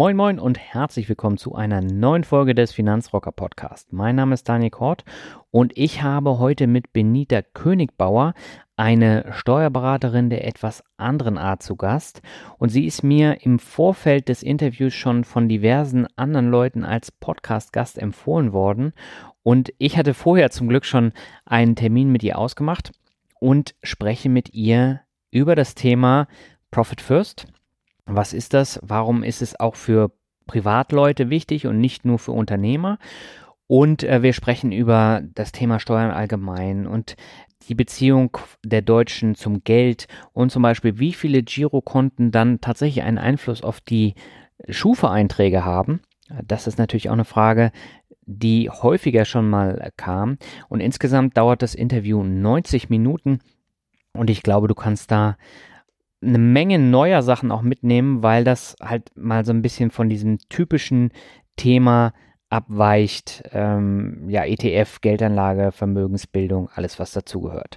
Moin Moin und herzlich willkommen zu einer neuen Folge des Finanzrocker Podcast. Mein Name ist Daniel Kort und ich habe heute mit Benita Königbauer eine Steuerberaterin der etwas anderen Art zu Gast. Und sie ist mir im Vorfeld des Interviews schon von diversen anderen Leuten als Podcast-Gast empfohlen worden. Und ich hatte vorher zum Glück schon einen Termin mit ihr ausgemacht und spreche mit ihr über das Thema Profit First was ist das? Warum ist es auch für Privatleute wichtig und nicht nur für Unternehmer? Und äh, wir sprechen über das Thema Steuern allgemein und die Beziehung der Deutschen zum Geld und zum Beispiel, wie viele Girokonten dann tatsächlich einen Einfluss auf die Schufa-Einträge haben. Das ist natürlich auch eine Frage, die häufiger schon mal kam. Und insgesamt dauert das Interview 90 Minuten. Und ich glaube, du kannst da eine Menge neuer Sachen auch mitnehmen, weil das halt mal so ein bisschen von diesem typischen Thema abweicht. Ähm, ja, ETF, Geldanlage, Vermögensbildung, alles was dazugehört.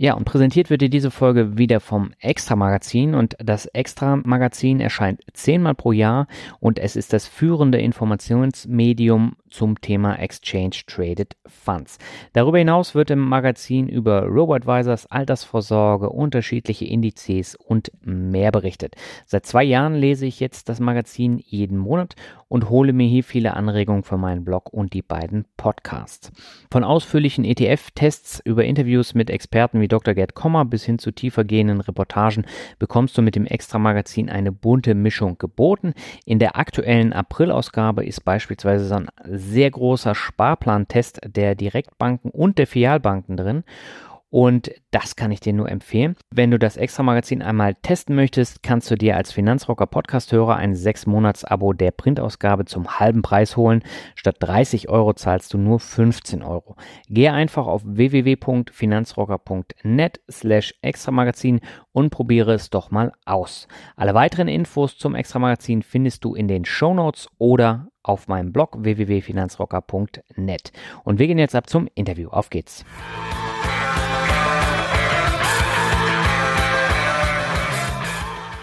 Ja, und präsentiert wird dir diese Folge wieder vom Extra Magazin und das Extra Magazin erscheint zehnmal pro Jahr und es ist das führende Informationsmedium zum Thema Exchange Traded Funds. Darüber hinaus wird im Magazin über Robo-Advisors, Altersvorsorge, unterschiedliche Indizes und mehr berichtet. Seit zwei Jahren lese ich jetzt das Magazin jeden Monat und hole mir hier viele Anregungen für meinen Blog und die beiden Podcasts. Von ausführlichen ETF-Tests über Interviews mit Experten wie Dr. Gerd Kommer bis hin zu tiefer gehenden Reportagen bekommst du mit dem Extra-Magazin eine bunte Mischung geboten. In der aktuellen April-Ausgabe ist beispielsweise so ein sehr großer Sparplantest der Direktbanken und der Filialbanken drin. Und das kann ich dir nur empfehlen. Wenn du das Extra-Magazin einmal testen möchtest, kannst du dir als Finanzrocker Podcast-Hörer ein 6-Monats-Abo der Printausgabe zum halben Preis holen. Statt 30 Euro zahlst du nur 15 Euro. Gehe einfach auf www.finanzrocker.net slash Extra-Magazin und probiere es doch mal aus. Alle weiteren Infos zum Extra-Magazin findest du in den Show Notes oder auf meinem Blog www.finanzrocker.net. Und wir gehen jetzt ab zum Interview. Auf geht's!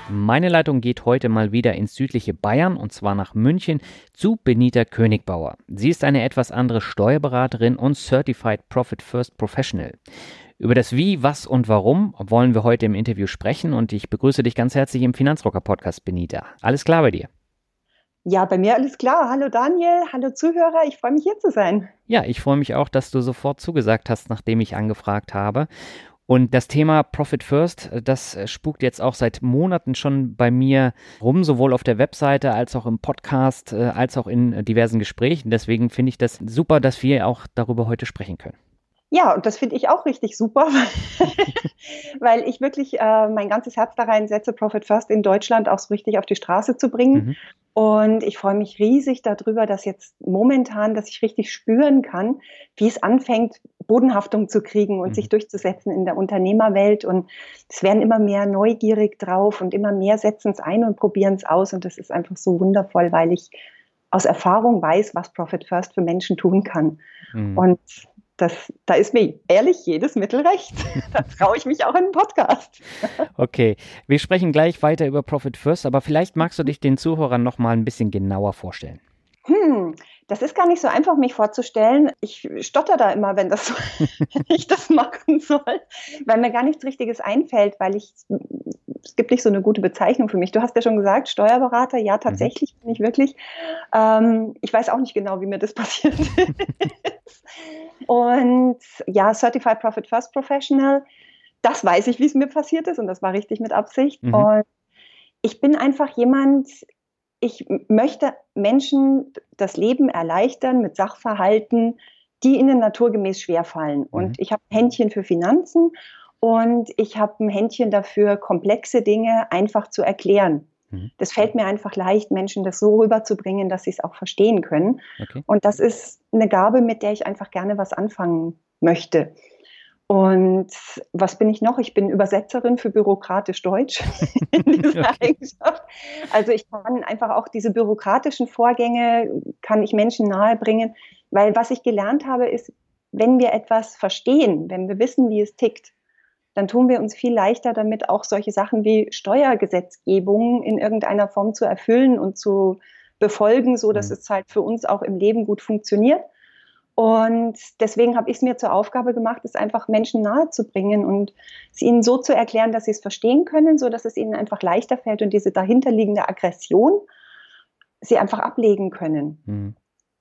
Meine Leitung geht heute mal wieder ins südliche Bayern und zwar nach München zu Benita Königbauer. Sie ist eine etwas andere Steuerberaterin und Certified Profit First Professional. Über das Wie, Was und Warum wollen wir heute im Interview sprechen und ich begrüße dich ganz herzlich im Finanzrocker Podcast, Benita. Alles klar bei dir? Ja, bei mir alles klar. Hallo Daniel, hallo Zuhörer, ich freue mich hier zu sein. Ja, ich freue mich auch, dass du sofort zugesagt hast, nachdem ich angefragt habe. Und das Thema Profit First, äh, das äh, spukt jetzt auch seit Monaten schon bei mir rum, sowohl auf der Webseite als auch im Podcast, äh, als auch in diversen Gesprächen. Deswegen finde ich das super, dass wir auch darüber heute sprechen können. Ja, und das finde ich auch richtig super, weil ich wirklich äh, mein ganzes Herz da reinsetze, Profit First in Deutschland auch so richtig auf die Straße zu bringen. Mhm. Und ich freue mich riesig darüber, dass jetzt momentan, dass ich richtig spüren kann, wie es anfängt, Bodenhaftung zu kriegen und mhm. sich durchzusetzen in der Unternehmerwelt. Und es werden immer mehr neugierig drauf und immer mehr setzen es ein und probieren es aus. Und das ist einfach so wundervoll, weil ich aus Erfahrung weiß, was Profit First für Menschen tun kann. Mhm. Und das, da ist mir ehrlich jedes Mittel recht. da traue ich mich auch in einen Podcast. okay, wir sprechen gleich weiter über Profit First, aber vielleicht magst du dich den Zuhörern noch mal ein bisschen genauer vorstellen. Hm, das ist gar nicht so einfach, mich vorzustellen. Ich stotter da immer, wenn, das, wenn ich das machen soll, weil mir gar nichts Richtiges einfällt, weil ich es gibt nicht so eine gute Bezeichnung für mich. Du hast ja schon gesagt, Steuerberater, ja, tatsächlich mhm. bin ich wirklich. Ähm, ich weiß auch nicht genau, wie mir das passiert ist. Und ja, Certified Profit First Professional, das weiß ich, wie es mir passiert ist und das war richtig mit Absicht. Mhm. Und ich bin einfach jemand, ich möchte Menschen das Leben erleichtern mit Sachverhalten, die ihnen naturgemäß schwerfallen. Mhm. Und ich habe ein Händchen für Finanzen und ich habe ein Händchen dafür, komplexe Dinge einfach zu erklären. Mhm. Das fällt mir einfach leicht, Menschen das so rüberzubringen, dass sie es auch verstehen können. Okay. Und das ist eine Gabe, mit der ich einfach gerne was anfangen möchte. Und was bin ich noch? Ich bin Übersetzerin für bürokratisch Deutsch in dieser okay. Eigenschaft. Also ich kann einfach auch diese bürokratischen Vorgänge, kann ich Menschen nahebringen, weil was ich gelernt habe, ist, wenn wir etwas verstehen, wenn wir wissen, wie es tickt, dann tun wir uns viel leichter damit, auch solche Sachen wie Steuergesetzgebung in irgendeiner Form zu erfüllen und zu befolgen, so dass mhm. es halt für uns auch im Leben gut funktioniert. Und deswegen habe ich es mir zur Aufgabe gemacht, es einfach Menschen nahezubringen und es ihnen so zu erklären, dass sie es verstehen können, so dass es ihnen einfach leichter fällt und diese dahinterliegende Aggression sie einfach ablegen können. Mhm.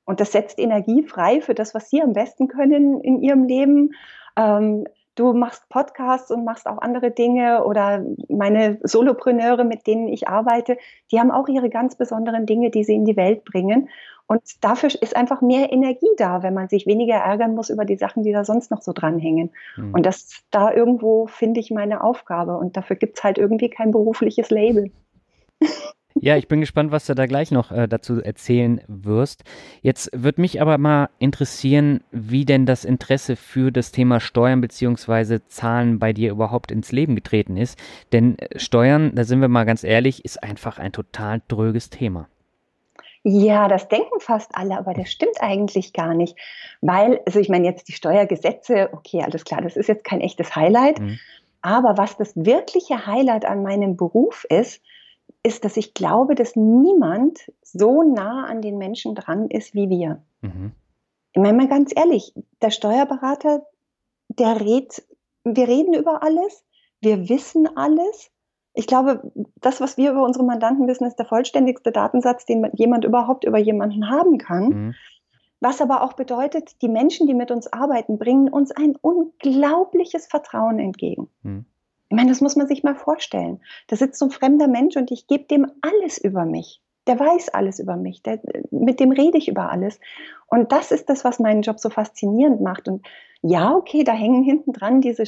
Und das setzt Energie frei für das, was sie am besten können in ihrem Leben. Ähm, du machst Podcasts und machst auch andere Dinge oder meine Solopreneure, mit denen ich arbeite, die haben auch ihre ganz besonderen Dinge, die sie in die Welt bringen. Und dafür ist einfach mehr Energie da, wenn man sich weniger ärgern muss über die Sachen, die da sonst noch so dranhängen. Mhm. Und das da irgendwo finde ich meine Aufgabe. Und dafür gibt es halt irgendwie kein berufliches Label. Ja, ich bin gespannt, was du da gleich noch äh, dazu erzählen wirst. Jetzt würde mich aber mal interessieren, wie denn das Interesse für das Thema Steuern bzw. Zahlen bei dir überhaupt ins Leben getreten ist. Denn äh, Steuern, da sind wir mal ganz ehrlich, ist einfach ein total dröges Thema. Ja, das denken fast alle, aber das stimmt eigentlich gar nicht. Weil, also ich meine jetzt die Steuergesetze, okay, alles klar, das ist jetzt kein echtes Highlight. Mhm. Aber was das wirkliche Highlight an meinem Beruf ist, ist, dass ich glaube, dass niemand so nah an den Menschen dran ist wie wir. Mhm. Ich meine mal ganz ehrlich, der Steuerberater, der redet, wir reden über alles, wir wissen alles. Ich glaube, das, was wir über unsere Mandanten wissen, ist der vollständigste Datensatz, den jemand überhaupt über jemanden haben kann. Mhm. Was aber auch bedeutet, die Menschen, die mit uns arbeiten, bringen uns ein unglaubliches Vertrauen entgegen. Mhm. Ich meine, das muss man sich mal vorstellen. Da sitzt so ein fremder Mensch und ich gebe dem alles über mich. Der weiß alles über mich. Der, mit dem rede ich über alles. Und das ist das, was meinen Job so faszinierend macht. Und ja, okay, da hängen hinten dran diese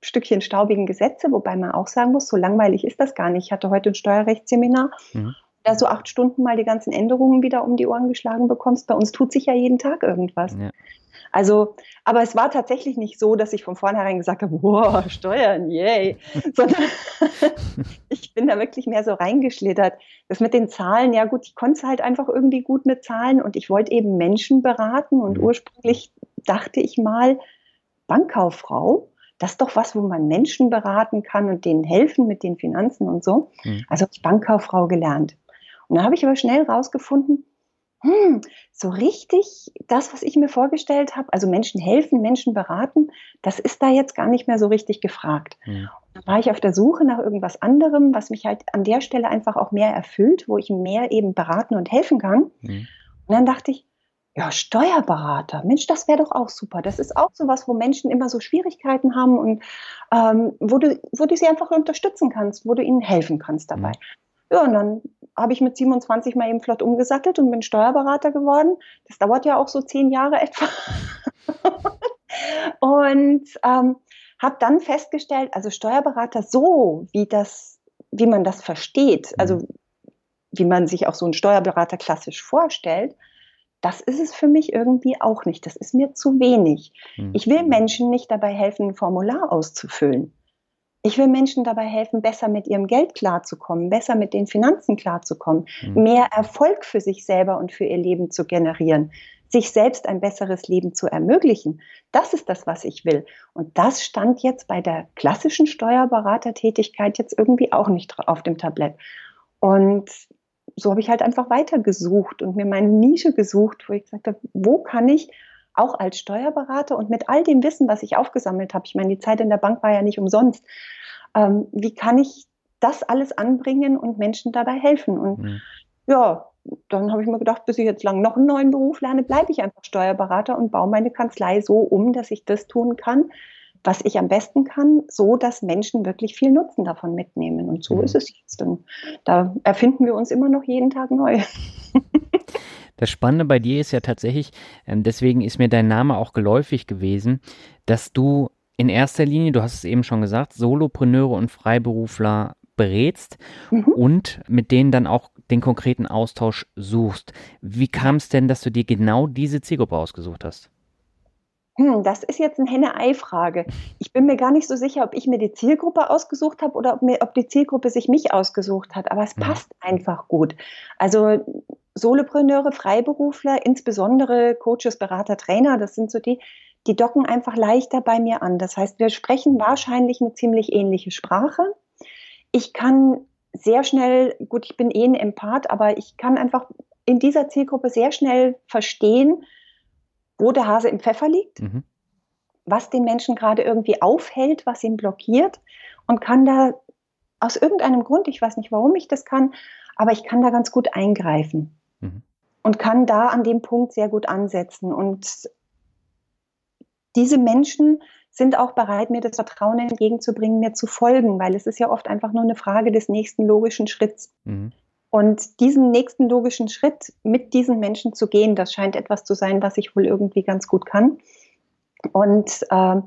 Stückchen staubigen Gesetze, wobei man auch sagen muss, so langweilig ist das gar nicht. Ich hatte heute ein Steuerrechtsseminar. Mhm. Da so acht Stunden mal die ganzen Änderungen wieder um die Ohren geschlagen bekommst. Bei uns tut sich ja jeden Tag irgendwas. Ja. Also, aber es war tatsächlich nicht so, dass ich von vornherein gesagt habe, wow, Steuern, yay, sondern ich bin da wirklich mehr so reingeschlittert. Das mit den Zahlen, ja gut, ich konnte es halt einfach irgendwie gut mit Zahlen und ich wollte eben Menschen beraten und mhm. ursprünglich dachte ich mal, Bankkauffrau, das ist doch was, wo man Menschen beraten kann und denen helfen mit den Finanzen und so. Mhm. Also habe ich Bankkauffrau gelernt. Und dann habe ich aber schnell rausgefunden, hm, so richtig das, was ich mir vorgestellt habe, also Menschen helfen, Menschen beraten, das ist da jetzt gar nicht mehr so richtig gefragt. Ja. Dann war ich auf der Suche nach irgendwas anderem, was mich halt an der Stelle einfach auch mehr erfüllt, wo ich mehr eben beraten und helfen kann. Ja. Und dann dachte ich, ja, Steuerberater, Mensch, das wäre doch auch super. Das ist auch sowas, wo Menschen immer so Schwierigkeiten haben und ähm, wo, du, wo du sie einfach unterstützen kannst, wo du ihnen helfen kannst dabei. Ja, und dann habe ich mit 27 mal eben flott umgesattelt und bin Steuerberater geworden. Das dauert ja auch so zehn Jahre etwa. und ähm, habe dann festgestellt, also Steuerberater so, wie das, wie man das versteht, also mhm. wie man sich auch so einen Steuerberater klassisch vorstellt, das ist es für mich irgendwie auch nicht. Das ist mir zu wenig. Mhm. Ich will Menschen nicht dabei helfen, ein Formular auszufüllen. Ich will Menschen dabei helfen, besser mit ihrem Geld klarzukommen, besser mit den Finanzen klarzukommen, mhm. mehr Erfolg für sich selber und für ihr Leben zu generieren, sich selbst ein besseres Leben zu ermöglichen. Das ist das, was ich will. Und das stand jetzt bei der klassischen Steuerberatertätigkeit jetzt irgendwie auch nicht auf dem Tablett. Und so habe ich halt einfach weitergesucht und mir meine Nische gesucht, wo ich gesagt habe, wo kann ich auch als Steuerberater und mit all dem Wissen, was ich aufgesammelt habe, ich meine, die Zeit in der Bank war ja nicht umsonst, ähm, wie kann ich das alles anbringen und Menschen dabei helfen. Und mhm. ja, dann habe ich mir gedacht, bis ich jetzt lang noch einen neuen Beruf lerne, bleibe ich einfach Steuerberater und baue meine Kanzlei so um, dass ich das tun kann, was ich am besten kann, so dass Menschen wirklich viel Nutzen davon mitnehmen. Und so mhm. ist es jetzt. Und da erfinden wir uns immer noch jeden Tag neu. Das Spannende bei dir ist ja tatsächlich, ähm, deswegen ist mir dein Name auch geläufig gewesen, dass du in erster Linie, du hast es eben schon gesagt, Solopreneure und Freiberufler berätst mhm. und mit denen dann auch den konkreten Austausch suchst. Wie kam es denn, dass du dir genau diese Zielgruppe ausgesucht hast? Hm, das ist jetzt eine Henne-Ei-Frage. Ich bin mir gar nicht so sicher, ob ich mir die Zielgruppe ausgesucht habe oder ob, mir, ob die Zielgruppe sich mich ausgesucht hat. Aber es ja. passt einfach gut. Also Solopreneure, Freiberufler, insbesondere Coaches, Berater, Trainer, das sind so die, die docken einfach leichter bei mir an. Das heißt, wir sprechen wahrscheinlich eine ziemlich ähnliche Sprache. Ich kann sehr schnell, gut, ich bin eh ein Empath, aber ich kann einfach in dieser Zielgruppe sehr schnell verstehen, wo der Hase im Pfeffer liegt, mhm. was den Menschen gerade irgendwie aufhält, was ihn blockiert und kann da aus irgendeinem Grund, ich weiß nicht, warum ich das kann, aber ich kann da ganz gut eingreifen mhm. und kann da an dem Punkt sehr gut ansetzen. Und diese Menschen sind auch bereit, mir das Vertrauen entgegenzubringen, mir zu folgen, weil es ist ja oft einfach nur eine Frage des nächsten logischen Schritts. Mhm. Und diesen nächsten logischen Schritt mit diesen Menschen zu gehen, das scheint etwas zu sein, was ich wohl irgendwie ganz gut kann. Und äh,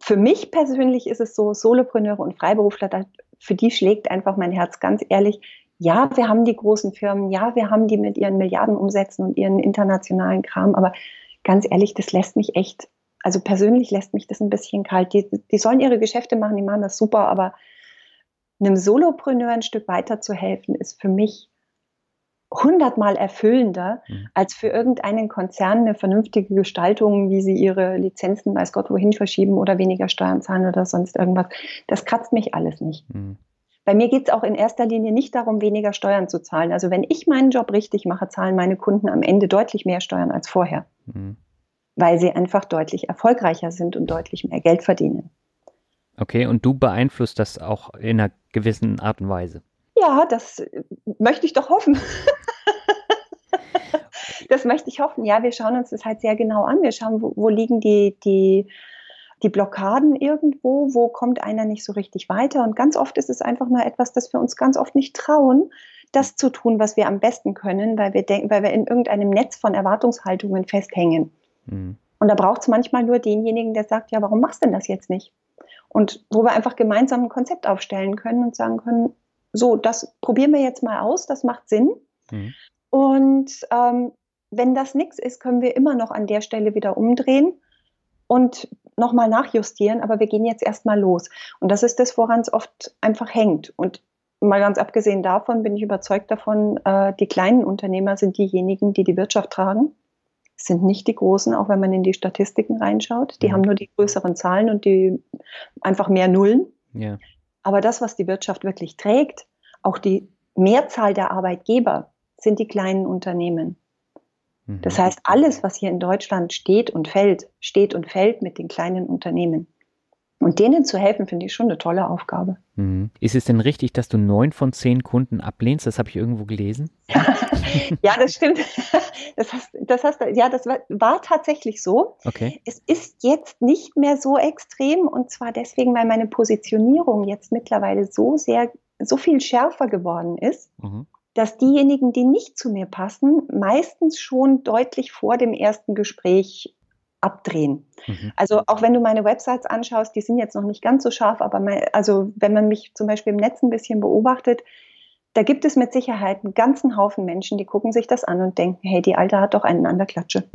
für mich persönlich ist es so, Solopreneure und Freiberufler, für die schlägt einfach mein Herz ganz ehrlich. Ja, wir haben die großen Firmen, ja, wir haben die mit ihren Milliardenumsätzen und ihren internationalen Kram, aber ganz ehrlich, das lässt mich echt also persönlich lässt mich das ein bisschen kalt. Die, die sollen ihre Geschäfte machen, die machen das super, aber einem Solopreneur ein Stück weiter zu helfen, ist für mich hundertmal erfüllender, mhm. als für irgendeinen Konzern eine vernünftige Gestaltung, wie sie ihre Lizenzen weiß Gott wohin verschieben oder weniger Steuern zahlen oder sonst irgendwas. Das kratzt mich alles nicht. Mhm. Bei mir geht es auch in erster Linie nicht darum, weniger Steuern zu zahlen. Also wenn ich meinen Job richtig mache, zahlen meine Kunden am Ende deutlich mehr Steuern als vorher. Mhm weil sie einfach deutlich erfolgreicher sind und deutlich mehr Geld verdienen. Okay, und du beeinflusst das auch in einer gewissen Art und Weise. Ja, das möchte ich doch hoffen. das möchte ich hoffen. Ja, wir schauen uns das halt sehr genau an. Wir schauen, wo, wo liegen die, die, die Blockaden irgendwo, wo kommt einer nicht so richtig weiter. Und ganz oft ist es einfach nur etwas, das wir uns ganz oft nicht trauen, das zu tun, was wir am besten können, weil wir denken, weil wir in irgendeinem Netz von Erwartungshaltungen festhängen. Mhm. Und da braucht es manchmal nur denjenigen, der sagt, ja, warum machst du denn das jetzt nicht? Und wo wir einfach gemeinsam ein Konzept aufstellen können und sagen können, so, das probieren wir jetzt mal aus, das macht Sinn. Mhm. Und ähm, wenn das nichts ist, können wir immer noch an der Stelle wieder umdrehen und nochmal nachjustieren, aber wir gehen jetzt erstmal los. Und das ist das, woran es oft einfach hängt. Und mal ganz abgesehen davon bin ich überzeugt davon, äh, die kleinen Unternehmer sind diejenigen, die die Wirtschaft tragen sind nicht die großen, auch wenn man in die Statistiken reinschaut. Die mhm. haben nur die größeren Zahlen und die einfach mehr Nullen. Ja. Aber das, was die Wirtschaft wirklich trägt, auch die Mehrzahl der Arbeitgeber, sind die kleinen Unternehmen. Mhm. Das heißt, alles, was hier in Deutschland steht und fällt, steht und fällt mit den kleinen Unternehmen. Und denen zu helfen, finde ich schon eine tolle Aufgabe. Mhm. Ist es denn richtig, dass du neun von zehn Kunden ablehnst? Das habe ich irgendwo gelesen. ja, das stimmt. Das hast, das hast, ja, das war, war tatsächlich so. Okay. Es ist jetzt nicht mehr so extrem und zwar deswegen, weil meine Positionierung jetzt mittlerweile so sehr, so viel schärfer geworden ist. Mhm dass diejenigen, die nicht zu mir passen, meistens schon deutlich vor dem ersten Gespräch abdrehen. Mhm. Also auch wenn du meine Websites anschaust, die sind jetzt noch nicht ganz so scharf, aber mein, also wenn man mich zum Beispiel im Netz ein bisschen beobachtet, da gibt es mit Sicherheit einen ganzen Haufen Menschen, die gucken sich das an und denken, hey, die Alte hat doch einen an der Klatsche.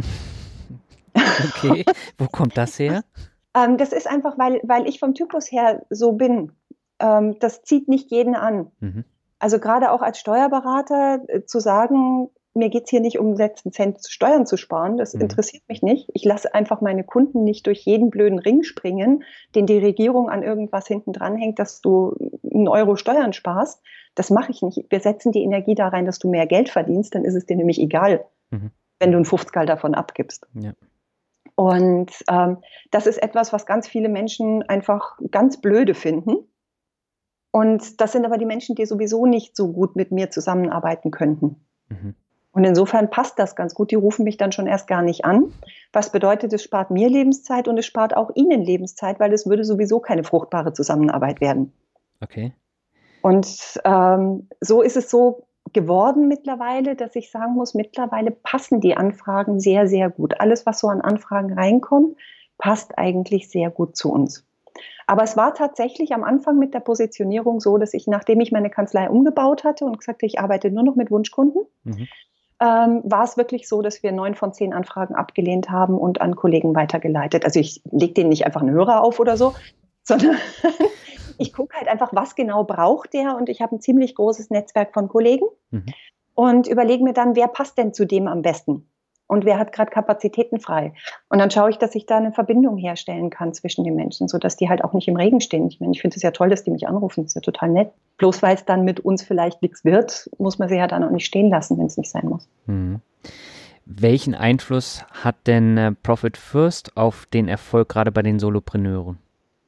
Okay, wo kommt das her? ähm, das ist einfach, weil, weil ich vom Typus her so bin. Ähm, das zieht nicht jeden an. Mhm. Also gerade auch als Steuerberater äh, zu sagen, mir geht es hier nicht um letzten Cent Steuern zu sparen, das mhm. interessiert mich nicht. Ich lasse einfach meine Kunden nicht durch jeden blöden Ring springen, den die Regierung an irgendwas hinten dranhängt, dass du einen Euro Steuern sparst. Das mache ich nicht. Wir setzen die Energie da rein, dass du mehr Geld verdienst, dann ist es dir nämlich egal, mhm. wenn du ein 50 davon abgibst. Ja. Und ähm, das ist etwas, was ganz viele Menschen einfach ganz blöde finden Und das sind aber die Menschen, die sowieso nicht so gut mit mir zusammenarbeiten könnten. Mhm. Und insofern passt das ganz gut. Die rufen mich dann schon erst gar nicht an. Was bedeutet, es spart mir Lebenszeit und es spart auch ihnen Lebenszeit, weil es würde sowieso keine fruchtbare Zusammenarbeit werden. Okay. Und ähm, so ist es so geworden mittlerweile, dass ich sagen muss, mittlerweile passen die Anfragen sehr, sehr gut. Alles, was so an Anfragen reinkommt, passt eigentlich sehr gut zu uns. Aber es war tatsächlich am Anfang mit der Positionierung so, dass ich, nachdem ich meine Kanzlei umgebaut hatte und gesagt habe, ich arbeite nur noch mit Wunschkunden, mhm ähm, war es wirklich so, dass wir neun von zehn Anfragen abgelehnt haben und an Kollegen weitergeleitet. Also ich lege denen nicht einfach einen Hörer auf oder so, sondern ich gucke halt einfach, was genau braucht der und ich habe ein ziemlich großes Netzwerk von Kollegen mhm. und überlege mir dann, wer passt denn zu dem am besten und wer hat gerade Kapazitäten frei. Und dann schaue ich, dass ich da eine Verbindung herstellen kann zwischen den Menschen, sodass die halt auch nicht im Regen stehen. Ich meine, ich finde es ja toll, dass die mich anrufen, das ist ja total nett. Bloß weil es dann mit uns vielleicht nichts wird, muss man sie ja dann auch nicht stehen lassen, wenn es nicht sein muss. Mhm. Welchen Einfluss hat denn äh, Profit First auf den Erfolg gerade bei den Solopreneuren?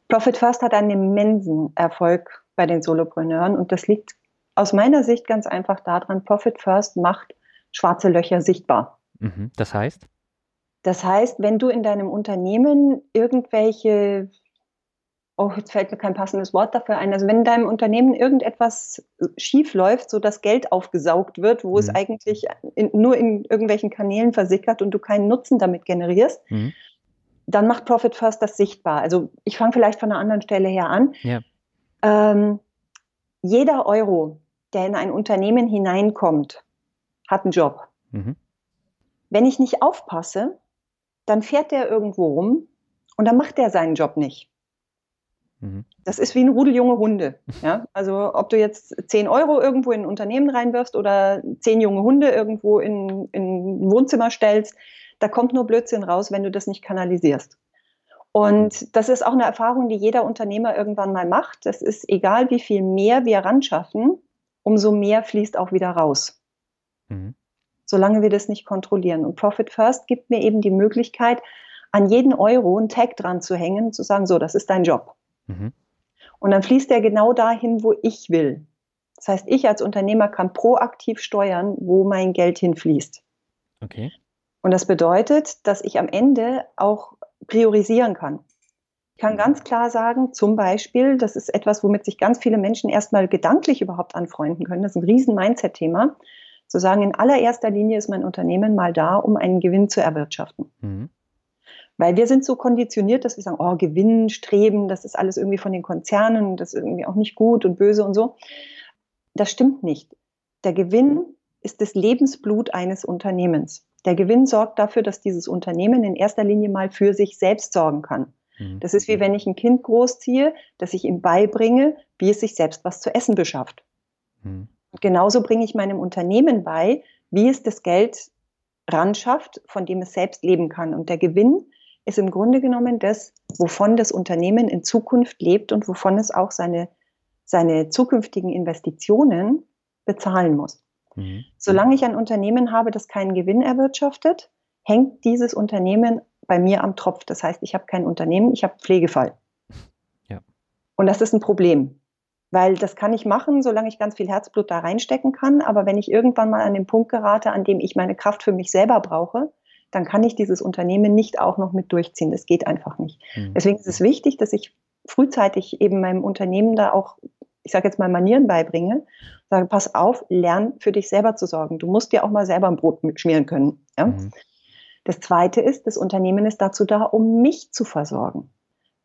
Profit First hat einen immensen Erfolg bei den Solopreneuren und das liegt aus meiner Sicht ganz einfach daran, Profit First macht schwarze Löcher sichtbar. Mhm. Das heißt? Das heißt, wenn du in deinem Unternehmen irgendwelche, oh, jetzt fällt mir kein passendes Wort dafür ein, also wenn in deinem Unternehmen irgendetwas schief läuft, so dass Geld aufgesaugt wird, wo mhm. es eigentlich in, nur in irgendwelchen Kanälen versickert und du keinen Nutzen damit generierst, mhm. dann macht Profit First das sichtbar. Also ich fange vielleicht von einer anderen Stelle her an. Ja. Ähm, jeder Euro, der in ein Unternehmen hineinkommt, hat einen Job. Mhm. Wenn ich nicht aufpasse, dann fährt der irgendwo rum und dann macht der seinen Job nicht. Mhm. Das ist wie ein Rudel junge Hunde. Ja? Also ob du jetzt 10 Euro irgendwo in ein Unternehmen reinwirfst oder 10 junge Hunde irgendwo in, in ein Wohnzimmer stellst, da kommt nur Blödsinn raus, wenn du das nicht kanalisierst. Und das ist auch eine Erfahrung, die jeder Unternehmer irgendwann mal macht. Das ist egal, wie viel mehr wir ran schaffen, umso mehr fließt auch wieder raus. Mhm solange wir das nicht kontrollieren. Und Profit First gibt mir eben die Möglichkeit, an jeden Euro einen Tag dran zu hängen, zu sagen, so, das ist dein Job. Mhm. Und dann fließt der genau dahin, wo ich will. Das heißt, ich als Unternehmer kann proaktiv steuern, wo mein Geld hinfließt. Okay. Und das bedeutet, dass ich am Ende auch priorisieren kann. Ich kann ganz klar sagen, zum Beispiel, das ist etwas, womit sich ganz viele Menschen erstmal gedanklich überhaupt anfreunden können. Das ist ein riesen Mindset-Thema zu sagen, in allererster Linie ist mein Unternehmen mal da, um einen Gewinn zu erwirtschaften. Mhm. Weil wir sind so konditioniert, dass wir sagen, oh, Gewinn, Streben, das ist alles irgendwie von den Konzernen, das ist irgendwie auch nicht gut und böse und so. Das stimmt nicht. Der Gewinn ist das Lebensblut eines Unternehmens. Der Gewinn sorgt dafür, dass dieses Unternehmen in erster Linie mal für sich selbst sorgen kann. Mhm. Das ist wie wenn ich ein Kind großziehe, dass ich ihm beibringe, wie es sich selbst was zu essen beschafft. Mhm genauso bringe ich meinem Unternehmen bei, wie es das Geld ran schafft, von dem es selbst leben kann. Und der Gewinn ist im Grunde genommen das, wovon das Unternehmen in Zukunft lebt und wovon es auch seine, seine zukünftigen Investitionen bezahlen muss. Mhm. Solange ich ein Unternehmen habe, das keinen Gewinn erwirtschaftet, hängt dieses Unternehmen bei mir am Tropf. Das heißt, ich habe kein Unternehmen, ich habe Pflegefall. Ja. Und das ist ein Problem. Weil das kann ich machen, solange ich ganz viel Herzblut da reinstecken kann. Aber wenn ich irgendwann mal an den Punkt gerate, an dem ich meine Kraft für mich selber brauche, dann kann ich dieses Unternehmen nicht auch noch mit durchziehen. Das geht einfach nicht. Mhm. Deswegen ist es wichtig, dass ich frühzeitig eben meinem Unternehmen da auch, ich sage jetzt mal, Manieren beibringe. Sage, pass auf, lern für dich selber zu sorgen. Du musst dir auch mal selber ein Brot schmieren können. Ja? Mhm. Das Zweite ist, das Unternehmen ist dazu da, um mich zu versorgen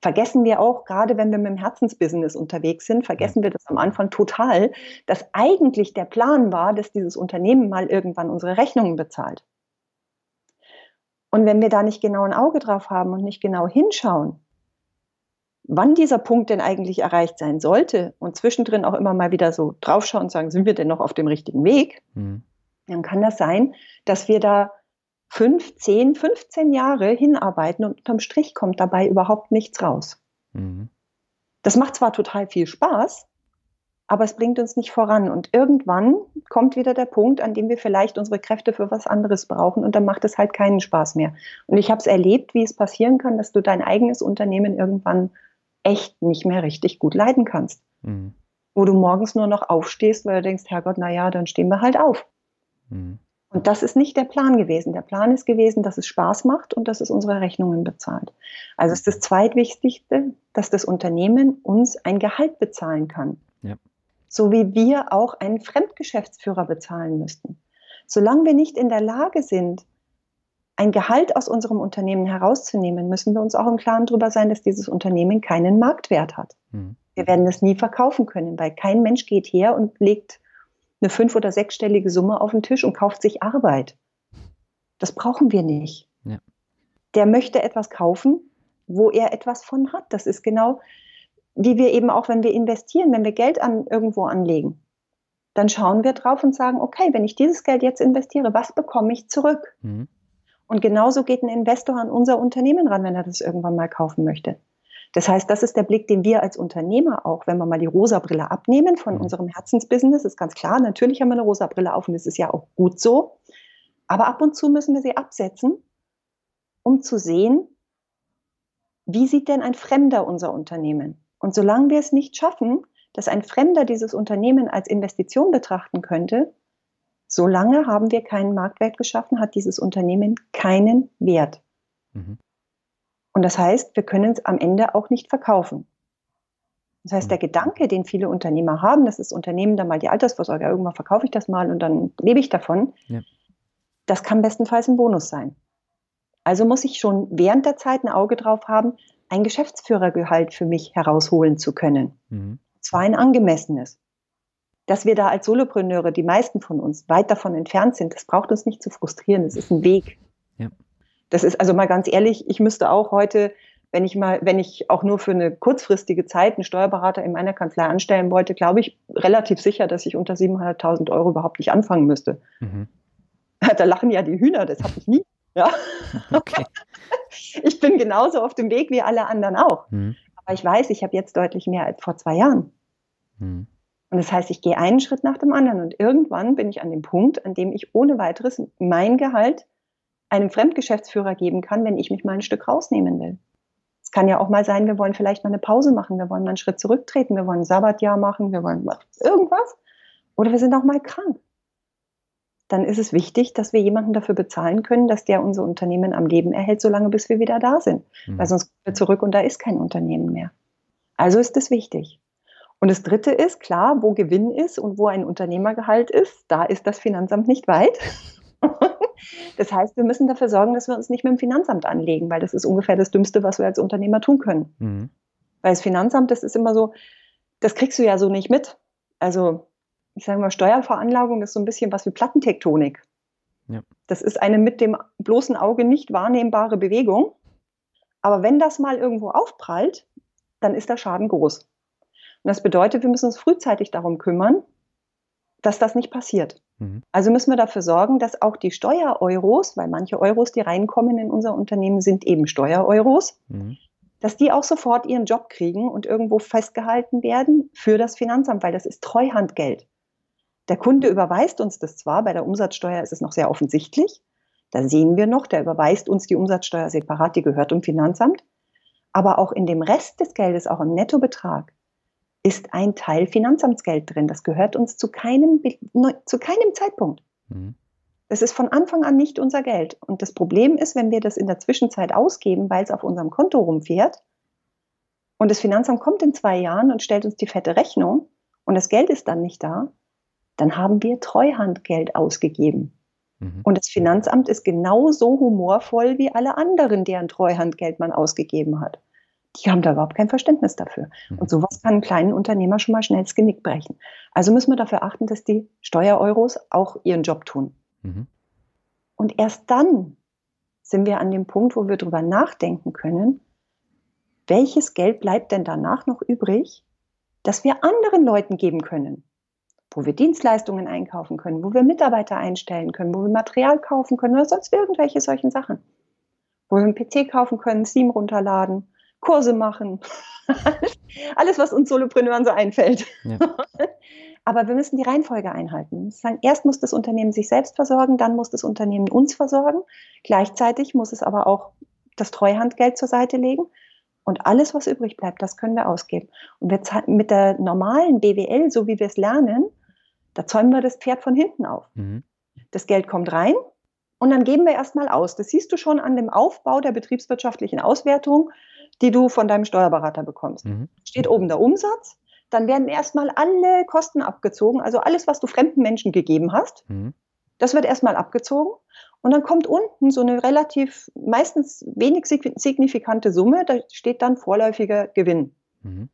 vergessen wir auch, gerade wenn wir mit dem Herzensbusiness unterwegs sind, vergessen wir das am Anfang total, dass eigentlich der Plan war, dass dieses Unternehmen mal irgendwann unsere Rechnungen bezahlt. Und wenn wir da nicht genau ein Auge drauf haben und nicht genau hinschauen, wann dieser Punkt denn eigentlich erreicht sein sollte und zwischendrin auch immer mal wieder so draufschauen und sagen, sind wir denn noch auf dem richtigen Weg, mhm. dann kann das sein, dass wir da fünf, zehn, 15 Jahre hinarbeiten und unterm Strich kommt dabei überhaupt nichts raus. Mhm. Das macht zwar total viel Spaß, aber es bringt uns nicht voran. Und irgendwann kommt wieder der Punkt, an dem wir vielleicht unsere Kräfte für was anderes brauchen und dann macht es halt keinen Spaß mehr. Und ich habe es erlebt, wie es passieren kann, dass du dein eigenes Unternehmen irgendwann echt nicht mehr richtig gut leiden kannst. Mhm. wo du morgens nur noch aufstehst, weil du denkst, Herrgott, naja, dann stehen wir halt auf. Mhm. Und das ist nicht der Plan gewesen. Der Plan ist gewesen, dass es Spaß macht und dass es unsere Rechnungen bezahlt. Also ist das Zweitwichtigste, dass das Unternehmen uns ein Gehalt bezahlen kann. Ja. So wie wir auch einen Fremdgeschäftsführer bezahlen müssten. Solange wir nicht in der Lage sind, ein Gehalt aus unserem Unternehmen herauszunehmen, müssen wir uns auch im Klaren darüber sein, dass dieses Unternehmen keinen Marktwert hat. Mhm. Wir werden das nie verkaufen können, weil kein Mensch geht her und legt eine fünf- oder sechsstellige Summe auf den Tisch und kauft sich Arbeit. Das brauchen wir nicht. Ja. Der möchte etwas kaufen, wo er etwas von hat. Das ist genau wie wir eben auch, wenn wir investieren, wenn wir Geld an, irgendwo anlegen. Dann schauen wir drauf und sagen, okay, wenn ich dieses Geld jetzt investiere, was bekomme ich zurück? Mhm. Und genauso geht ein Investor an unser Unternehmen ran, wenn er das irgendwann mal kaufen möchte. Das heißt, das ist der Blick, den wir als Unternehmer auch, wenn wir mal die rosa Brille abnehmen von mhm. unserem Herzensbusiness, ist ganz klar, natürlich haben wir eine rosa Brille auf und das ist ja auch gut so. Aber ab und zu müssen wir sie absetzen, um zu sehen, wie sieht denn ein Fremder unser Unternehmen? Und solange wir es nicht schaffen, dass ein Fremder dieses Unternehmen als Investition betrachten könnte, solange haben wir keinen Marktwert geschaffen, hat dieses Unternehmen keinen Wert. Mhm. Und das heißt, wir können es am Ende auch nicht verkaufen. Das heißt, der mhm. Gedanke, den viele Unternehmer haben, dass das Unternehmen dann mal die Altersvorsorge, irgendwann verkaufe ich das mal und dann lebe ich davon, ja. das kann bestenfalls ein Bonus sein. Also muss ich schon während der Zeit ein Auge drauf haben, ein Geschäftsführergehalt für mich herausholen zu können. Mhm. Zwar ein angemessenes. Dass wir da als Solopreneure, die meisten von uns, weit davon entfernt sind, das braucht uns nicht zu frustrieren. Es ist ein Weg. Das ist also mal ganz ehrlich, ich müsste auch heute, wenn ich mal, wenn ich auch nur für eine kurzfristige Zeit einen Steuerberater in meiner Kanzlei anstellen wollte, glaube ich relativ sicher, dass ich unter 700.000 Euro überhaupt nicht anfangen müsste. Mhm. Da lachen ja die Hühner, das habe ich nie. Ja. Okay. Ich bin genauso auf dem Weg wie alle anderen auch. Mhm. Aber ich weiß, ich habe jetzt deutlich mehr als vor zwei Jahren. Mhm. Und das heißt, ich gehe einen Schritt nach dem anderen und irgendwann bin ich an dem Punkt, an dem ich ohne weiteres mein Gehalt einem Fremdgeschäftsführer geben kann, wenn ich mich mal ein Stück rausnehmen will. Es kann ja auch mal sein, wir wollen vielleicht mal eine Pause machen, wir wollen mal einen Schritt zurücktreten, wir wollen ein Sabbatjahr machen, wir wollen irgendwas. Oder wir sind auch mal krank. Dann ist es wichtig, dass wir jemanden dafür bezahlen können, dass der unser Unternehmen am Leben erhält, solange bis wir wieder da sind. Mhm. Weil sonst kommen wir zurück und da ist kein Unternehmen mehr. Also ist es wichtig. Und das Dritte ist, klar, wo Gewinn ist und wo ein Unternehmergehalt ist, da ist das Finanzamt nicht weit. Das heißt, wir müssen dafür sorgen, dass wir uns nicht mit dem Finanzamt anlegen, weil das ist ungefähr das Dümmste, was wir als Unternehmer tun können. Mhm. Weil das Finanzamt, das ist immer so, das kriegst du ja so nicht mit. Also, ich sage mal, Steuerveranlagung ist so ein bisschen was wie Plattentektonik. Ja. Das ist eine mit dem bloßen Auge nicht wahrnehmbare Bewegung. Aber wenn das mal irgendwo aufprallt, dann ist der Schaden groß. Und das bedeutet, wir müssen uns frühzeitig darum kümmern, dass das nicht passiert. Mhm. Also müssen wir dafür sorgen, dass auch die Steuereuros, weil manche Euros, die reinkommen in unser Unternehmen, sind eben Steuereuros, mhm. dass die auch sofort ihren Job kriegen und irgendwo festgehalten werden für das Finanzamt, weil das ist Treuhandgeld. Der Kunde überweist uns das zwar, bei der Umsatzsteuer ist es noch sehr offensichtlich, da sehen wir noch, der überweist uns die Umsatzsteuer separat, die gehört dem Finanzamt, aber auch in dem Rest des Geldes, auch im Nettobetrag, ist ein Teil Finanzamtsgeld drin. Das gehört uns zu keinem, zu keinem Zeitpunkt. Mhm. Das ist von Anfang an nicht unser Geld. Und das Problem ist, wenn wir das in der Zwischenzeit ausgeben, weil es auf unserem Konto rumfährt und das Finanzamt kommt in zwei Jahren und stellt uns die fette Rechnung und das Geld ist dann nicht da, dann haben wir Treuhandgeld ausgegeben. Mhm. Und das Finanzamt ist genauso humorvoll wie alle anderen, deren Treuhandgeld man ausgegeben hat die haben da überhaupt kein Verständnis dafür. Mhm. Und sowas kann einen kleinen Unternehmer schon mal schnell das Genick brechen. Also müssen wir dafür achten, dass die Steuereuros auch ihren Job tun. Mhm. Und erst dann sind wir an dem Punkt, wo wir darüber nachdenken können, welches Geld bleibt denn danach noch übrig, das wir anderen Leuten geben können, wo wir Dienstleistungen einkaufen können, wo wir Mitarbeiter einstellen können, wo wir Material kaufen können oder sonst irgendwelche solchen Sachen, wo wir einen PC kaufen können, Steam runterladen, Kurse machen. Alles, was uns Solopreneuren so einfällt. Ja. Aber wir müssen die Reihenfolge einhalten. Sagen, erst muss das Unternehmen sich selbst versorgen, dann muss das Unternehmen uns versorgen. Gleichzeitig muss es aber auch das Treuhandgeld zur Seite legen. Und alles, was übrig bleibt, das können wir ausgeben. Und wir mit der normalen BWL, so wie wir es lernen, da zäumen wir das Pferd von hinten auf. Mhm. Das Geld kommt rein und dann geben wir erstmal aus. Das siehst du schon an dem Aufbau der betriebswirtschaftlichen Auswertung, die du von deinem Steuerberater bekommst. Mhm. Steht oben der Umsatz, dann werden erstmal alle Kosten abgezogen, also alles, was du fremden Menschen gegeben hast. Mhm. Das wird erstmal abgezogen. Und dann kommt unten so eine relativ, meistens wenig signifikante Summe, da steht dann vorläufiger Gewinn. Mhm.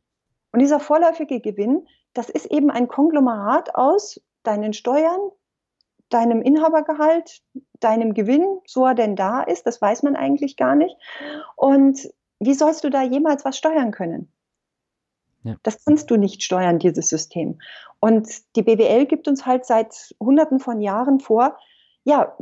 Und dieser vorläufige Gewinn, das ist eben ein Konglomerat aus deinen Steuern, deinem Inhabergehalt, deinem Gewinn, so er denn da ist, das weiß man eigentlich gar nicht. Und wie sollst du da jemals was steuern können? Ja. Das kannst du nicht steuern, dieses System. Und die BWL gibt uns halt seit Hunderten von Jahren vor, ja,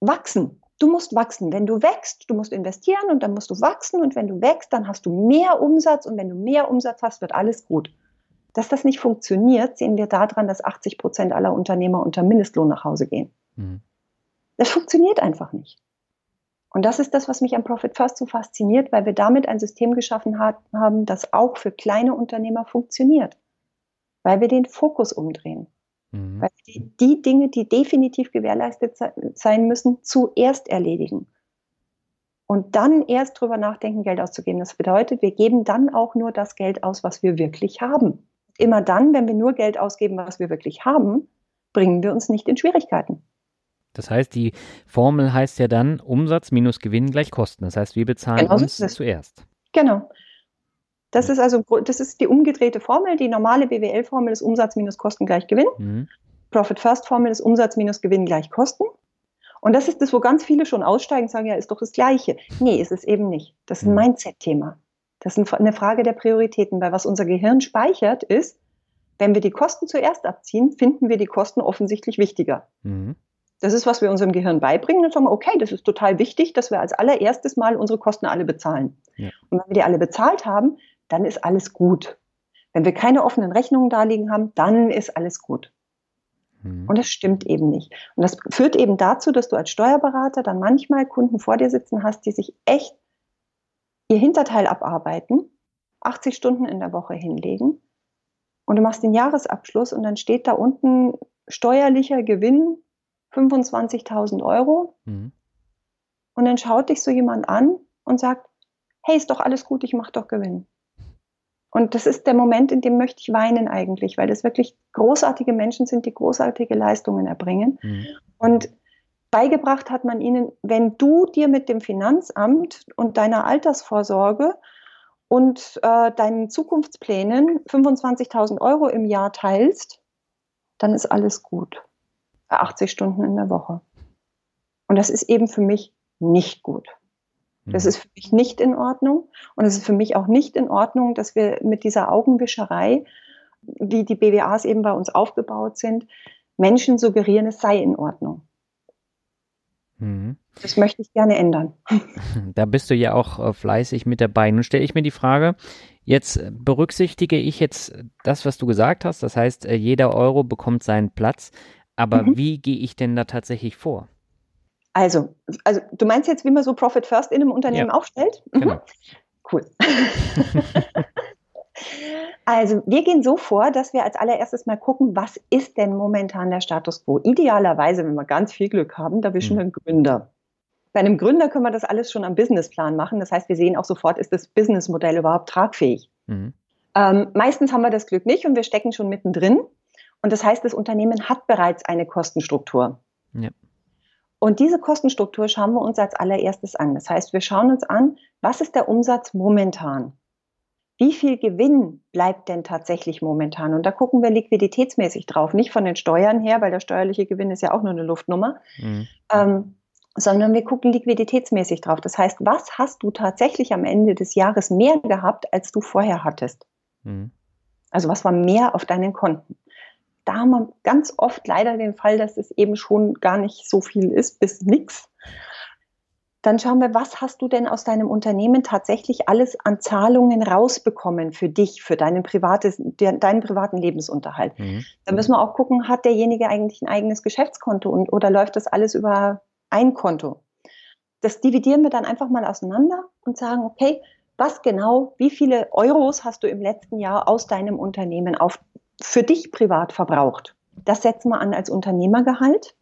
wachsen. Du musst wachsen. Wenn du wächst, du musst investieren und dann musst du wachsen. Und wenn du wächst, dann hast du mehr Umsatz. Und wenn du mehr Umsatz hast, wird alles gut. Dass das nicht funktioniert, sehen wir daran, dass 80 Prozent aller Unternehmer unter Mindestlohn nach Hause gehen. Mhm. Das funktioniert einfach nicht. Und das ist das, was mich am Profit First so fasziniert, weil wir damit ein System geschaffen haben, das auch für kleine Unternehmer funktioniert. Weil wir den Fokus umdrehen. Mhm. Weil wir die, die Dinge, die definitiv gewährleistet sein müssen, zuerst erledigen. Und dann erst drüber nachdenken, Geld auszugeben. Das bedeutet, wir geben dann auch nur das Geld aus, was wir wirklich haben. Immer dann, wenn wir nur Geld ausgeben, was wir wirklich haben, bringen wir uns nicht in Schwierigkeiten. Das heißt, die Formel heißt ja dann Umsatz minus Gewinn gleich Kosten. Das heißt, wir bezahlen genau uns so zuerst. Genau. Das ist also das ist die umgedrehte Formel. Die normale BWL-Formel ist Umsatz minus Kosten gleich Gewinn. Mhm. Profit First Formel ist Umsatz minus Gewinn gleich Kosten. Und das ist das, wo ganz viele schon aussteigen und sagen, ja, ist doch das Gleiche. Nee, ist es eben nicht. Das ist ein mhm. Mindset-Thema. Das ist eine Frage der Prioritäten, weil was unser Gehirn speichert ist, wenn wir die Kosten zuerst abziehen, finden wir die Kosten offensichtlich wichtiger. Mhm. Das ist, was wir unserem Gehirn beibringen. Und sagen wir, okay, das ist total wichtig, dass wir als allererstes mal unsere Kosten alle bezahlen. Ja. Und wenn wir die alle bezahlt haben, dann ist alles gut. Wenn wir keine offenen Rechnungen darlegen haben, dann ist alles gut. Mhm. Und das stimmt eben nicht. Und das führt eben dazu, dass du als Steuerberater dann manchmal Kunden vor dir sitzen hast, die sich echt ihr Hinterteil abarbeiten, 80 Stunden in der Woche hinlegen und du machst den Jahresabschluss und dann steht da unten steuerlicher Gewinn 25.000 Euro. Mhm. Und dann schaut dich so jemand an und sagt, hey, ist doch alles gut, ich mache doch Gewinn. Und das ist der Moment, in dem möchte ich weinen eigentlich, weil das wirklich großartige Menschen sind, die großartige Leistungen erbringen. Mhm. Und beigebracht hat man ihnen, wenn du dir mit dem Finanzamt und deiner Altersvorsorge und äh, deinen Zukunftsplänen 25.000 Euro im Jahr teilst, dann ist alles gut. 80 Stunden in der Woche. Und das ist eben für mich nicht gut. Das mhm. ist für mich nicht in Ordnung. Und es ist für mich auch nicht in Ordnung, dass wir mit dieser Augenwischerei, wie die BWAs eben bei uns aufgebaut sind, Menschen suggerieren, es sei in Ordnung. Mhm. Das möchte ich gerne ändern. Da bist du ja auch äh, fleißig mit dabei. Nun stelle ich mir die Frage, jetzt berücksichtige ich jetzt das, was du gesagt hast. Das heißt, äh, jeder Euro bekommt seinen Platz. Aber mhm. wie gehe ich denn da tatsächlich vor? Also, also du meinst jetzt, wie man so Profit First in einem Unternehmen ja. aufstellt? Mhm. Genau. Cool. also wir gehen so vor, dass wir als allererstes mal gucken, was ist denn momentan der Status quo? Idealerweise, wenn wir ganz viel Glück haben, da wischen mhm. wir einen Gründer. Bei einem Gründer können wir das alles schon am Businessplan machen. Das heißt, wir sehen auch sofort, ist das Businessmodell überhaupt tragfähig? Mhm. Ähm, meistens haben wir das Glück nicht und wir stecken schon mittendrin. Und das heißt, das Unternehmen hat bereits eine Kostenstruktur. Ja. Und diese Kostenstruktur schauen wir uns als allererstes an. Das heißt, wir schauen uns an, was ist der Umsatz momentan? Wie viel Gewinn bleibt denn tatsächlich momentan? Und da gucken wir liquiditätsmäßig drauf, nicht von den Steuern her, weil der steuerliche Gewinn ist ja auch nur eine Luftnummer, mhm. ähm, sondern wir gucken liquiditätsmäßig drauf. Das heißt, was hast du tatsächlich am Ende des Jahres mehr gehabt, als du vorher hattest? Mhm. Also was war mehr auf deinen Konten? Da haben wir ganz oft leider den Fall, dass es eben schon gar nicht so viel ist, bis nichts. Dann schauen wir, was hast du denn aus deinem Unternehmen tatsächlich alles an Zahlungen rausbekommen für dich, für deinen, privates, deinen privaten Lebensunterhalt. Mhm. Da müssen wir auch gucken, hat derjenige eigentlich ein eigenes Geschäftskonto und, oder läuft das alles über ein Konto? Das dividieren wir dann einfach mal auseinander und sagen, okay, was genau, wie viele Euros hast du im letzten Jahr aus deinem Unternehmen auf, für dich privat verbraucht? Das setzen wir an als Unternehmergehalt.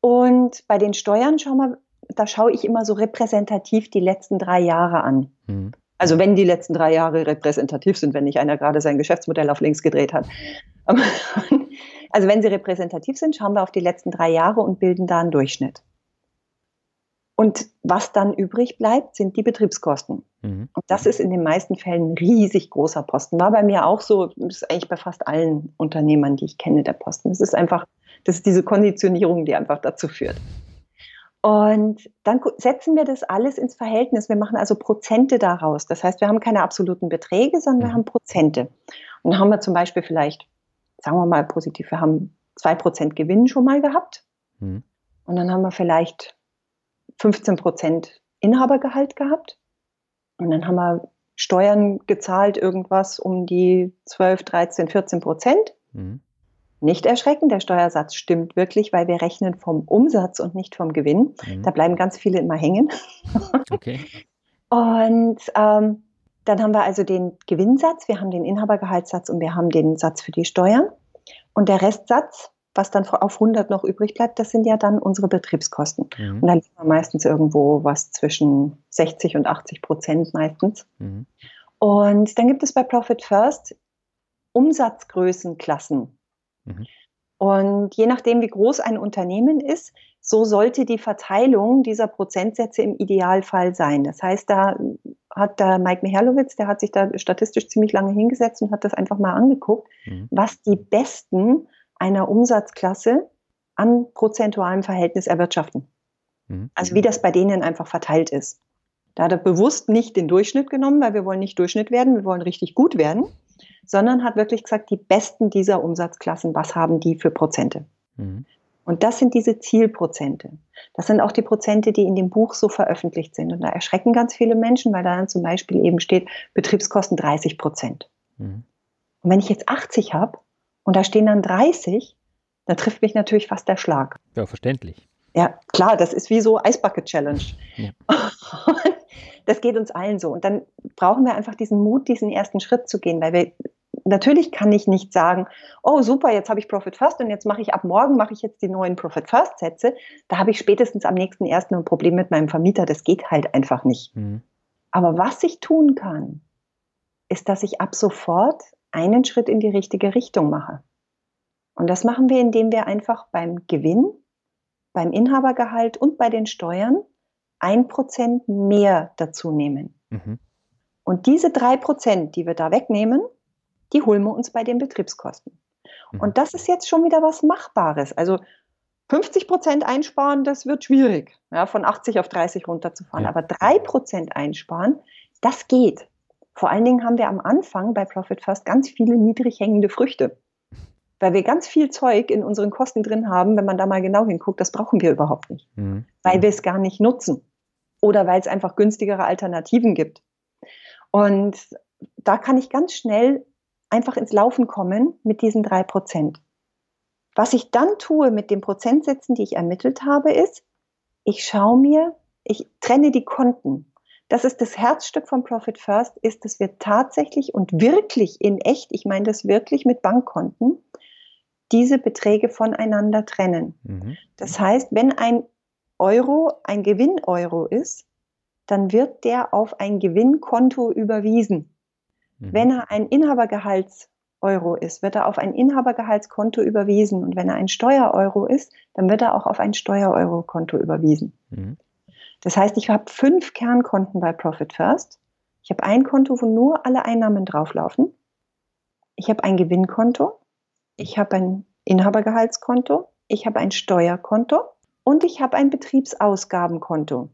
Und bei den Steuern schauen wir, da schaue ich immer so repräsentativ die letzten drei Jahre an. Mhm. Also wenn die letzten drei Jahre repräsentativ sind, wenn nicht einer gerade sein Geschäftsmodell auf links gedreht hat. Also wenn sie repräsentativ sind, schauen wir auf die letzten drei Jahre und bilden da einen Durchschnitt. Und was dann übrig bleibt, sind die Betriebskosten. Mhm. Und das ist in den meisten Fällen ein riesig großer Posten. War bei mir auch so, das ist eigentlich bei fast allen Unternehmern, die ich kenne, der Posten. Das ist einfach, das ist diese Konditionierung, die einfach dazu führt. Und dann setzen wir das alles ins Verhältnis. Wir machen also Prozente daraus. Das heißt, wir haben keine absoluten Beträge, sondern wir mhm. haben Prozente. Und dann haben wir zum Beispiel vielleicht, sagen wir mal positiv, wir haben zwei Prozent Gewinn schon mal gehabt. Mhm. Und dann haben wir vielleicht 15 Prozent Inhabergehalt gehabt. Und dann haben wir Steuern gezahlt, irgendwas um die 12, 13, 14 Prozent. Mhm. Nicht erschrecken, der Steuersatz stimmt wirklich, weil wir rechnen vom Umsatz und nicht vom Gewinn. Mhm. Da bleiben ganz viele immer hängen. Okay. Und ähm, dann haben wir also den Gewinnsatz, wir haben den Inhabergehaltssatz und wir haben den Satz für die Steuern. Und der Restsatz, was dann auf 100 noch übrig bleibt, das sind ja dann unsere Betriebskosten. Mhm. Und dann liegen wir meistens irgendwo was zwischen 60 und 80 Prozent meistens. Mhm. Und dann gibt es bei Profit First Umsatzgrößenklassen. Mhm. Und je nachdem, wie groß ein Unternehmen ist, so sollte die Verteilung dieser Prozentsätze im Idealfall sein. Das heißt, da hat der Mike Mihalowitz, der hat sich da statistisch ziemlich lange hingesetzt und hat das einfach mal angeguckt, mhm. was die Besten einer Umsatzklasse an prozentualem Verhältnis erwirtschaften. Mhm. Also wie das bei denen einfach verteilt ist. Da hat er bewusst nicht den Durchschnitt genommen, weil wir wollen nicht Durchschnitt werden, wir wollen richtig gut werden, sondern hat wirklich gesagt, die Besten dieser Umsatzklassen, was haben die für Prozente? Mhm. Und das sind diese Zielprozente. Das sind auch die Prozente, die in dem Buch so veröffentlicht sind. Und da erschrecken ganz viele Menschen, weil da dann zum Beispiel eben steht, Betriebskosten 30 Prozent. Mhm. Und wenn ich jetzt 80 habe und da stehen dann 30, dann trifft mich natürlich fast der Schlag. Ja, verständlich. Ja, klar, das ist wie so Eisbucket Challenge. Ja. das geht uns allen so. Und dann brauchen wir einfach diesen Mut, diesen ersten Schritt zu gehen, weil wir natürlich kann ich nicht sagen, oh super, jetzt habe ich Profit First und jetzt mache ich ab morgen mache ich jetzt die neuen Profit First Sätze. Da habe ich spätestens am nächsten ersten ein Problem mit meinem Vermieter. Das geht halt einfach nicht. Mhm. Aber was ich tun kann, ist, dass ich ab sofort einen Schritt in die richtige Richtung mache. Und das machen wir, indem wir einfach beim Gewinn, beim Inhabergehalt und bei den Steuern ein Prozent mehr dazu nehmen. Mhm. Und diese drei Prozent, die wir da wegnehmen, die holen wir uns bei den Betriebskosten. Mhm. Und das ist jetzt schon wieder was Machbares. Also 50 Prozent einsparen, das wird schwierig, ja, von 80 auf 30 runterzufahren. Ja. Aber drei Prozent einsparen, das geht. Vor allen Dingen haben wir am Anfang bei Profit First ganz viele niedrig hängende Früchte. Weil wir ganz viel Zeug in unseren Kosten drin haben, wenn man da mal genau hinguckt, das brauchen wir überhaupt nicht. Mhm. Weil wir es gar nicht nutzen. Oder weil es einfach günstigere Alternativen gibt. Und da kann ich ganz schnell einfach ins Laufen kommen mit diesen drei Prozent. Was ich dann tue mit den Prozentsätzen, die ich ermittelt habe, ist, ich schaue mir, ich trenne die Konten. Das ist das Herzstück von Profit First, ist, dass wir tatsächlich und wirklich in echt, ich meine das wirklich mit Bankkonten, diese Beträge voneinander trennen. Mhm. Das heißt, wenn ein Euro ein Gewinn-Euro ist, dann wird der auf ein Gewinnkonto überwiesen. Mhm. Wenn er ein Inhabergehalts-Euro ist, wird er auf ein Inhabergehaltskonto überwiesen. Und wenn er ein Steuer-Euro ist, dann wird er auch auf ein Steuer-Euro-Konto überwiesen. Mhm. Das heißt, ich habe fünf Kernkonten bei Profit First. Ich habe ein Konto, wo nur alle Einnahmen drauflaufen. Ich habe ein Gewinnkonto. Ich habe ein Inhabergehaltskonto. Ich habe ein Steuerkonto. Und ich habe ein Betriebsausgabenkonto.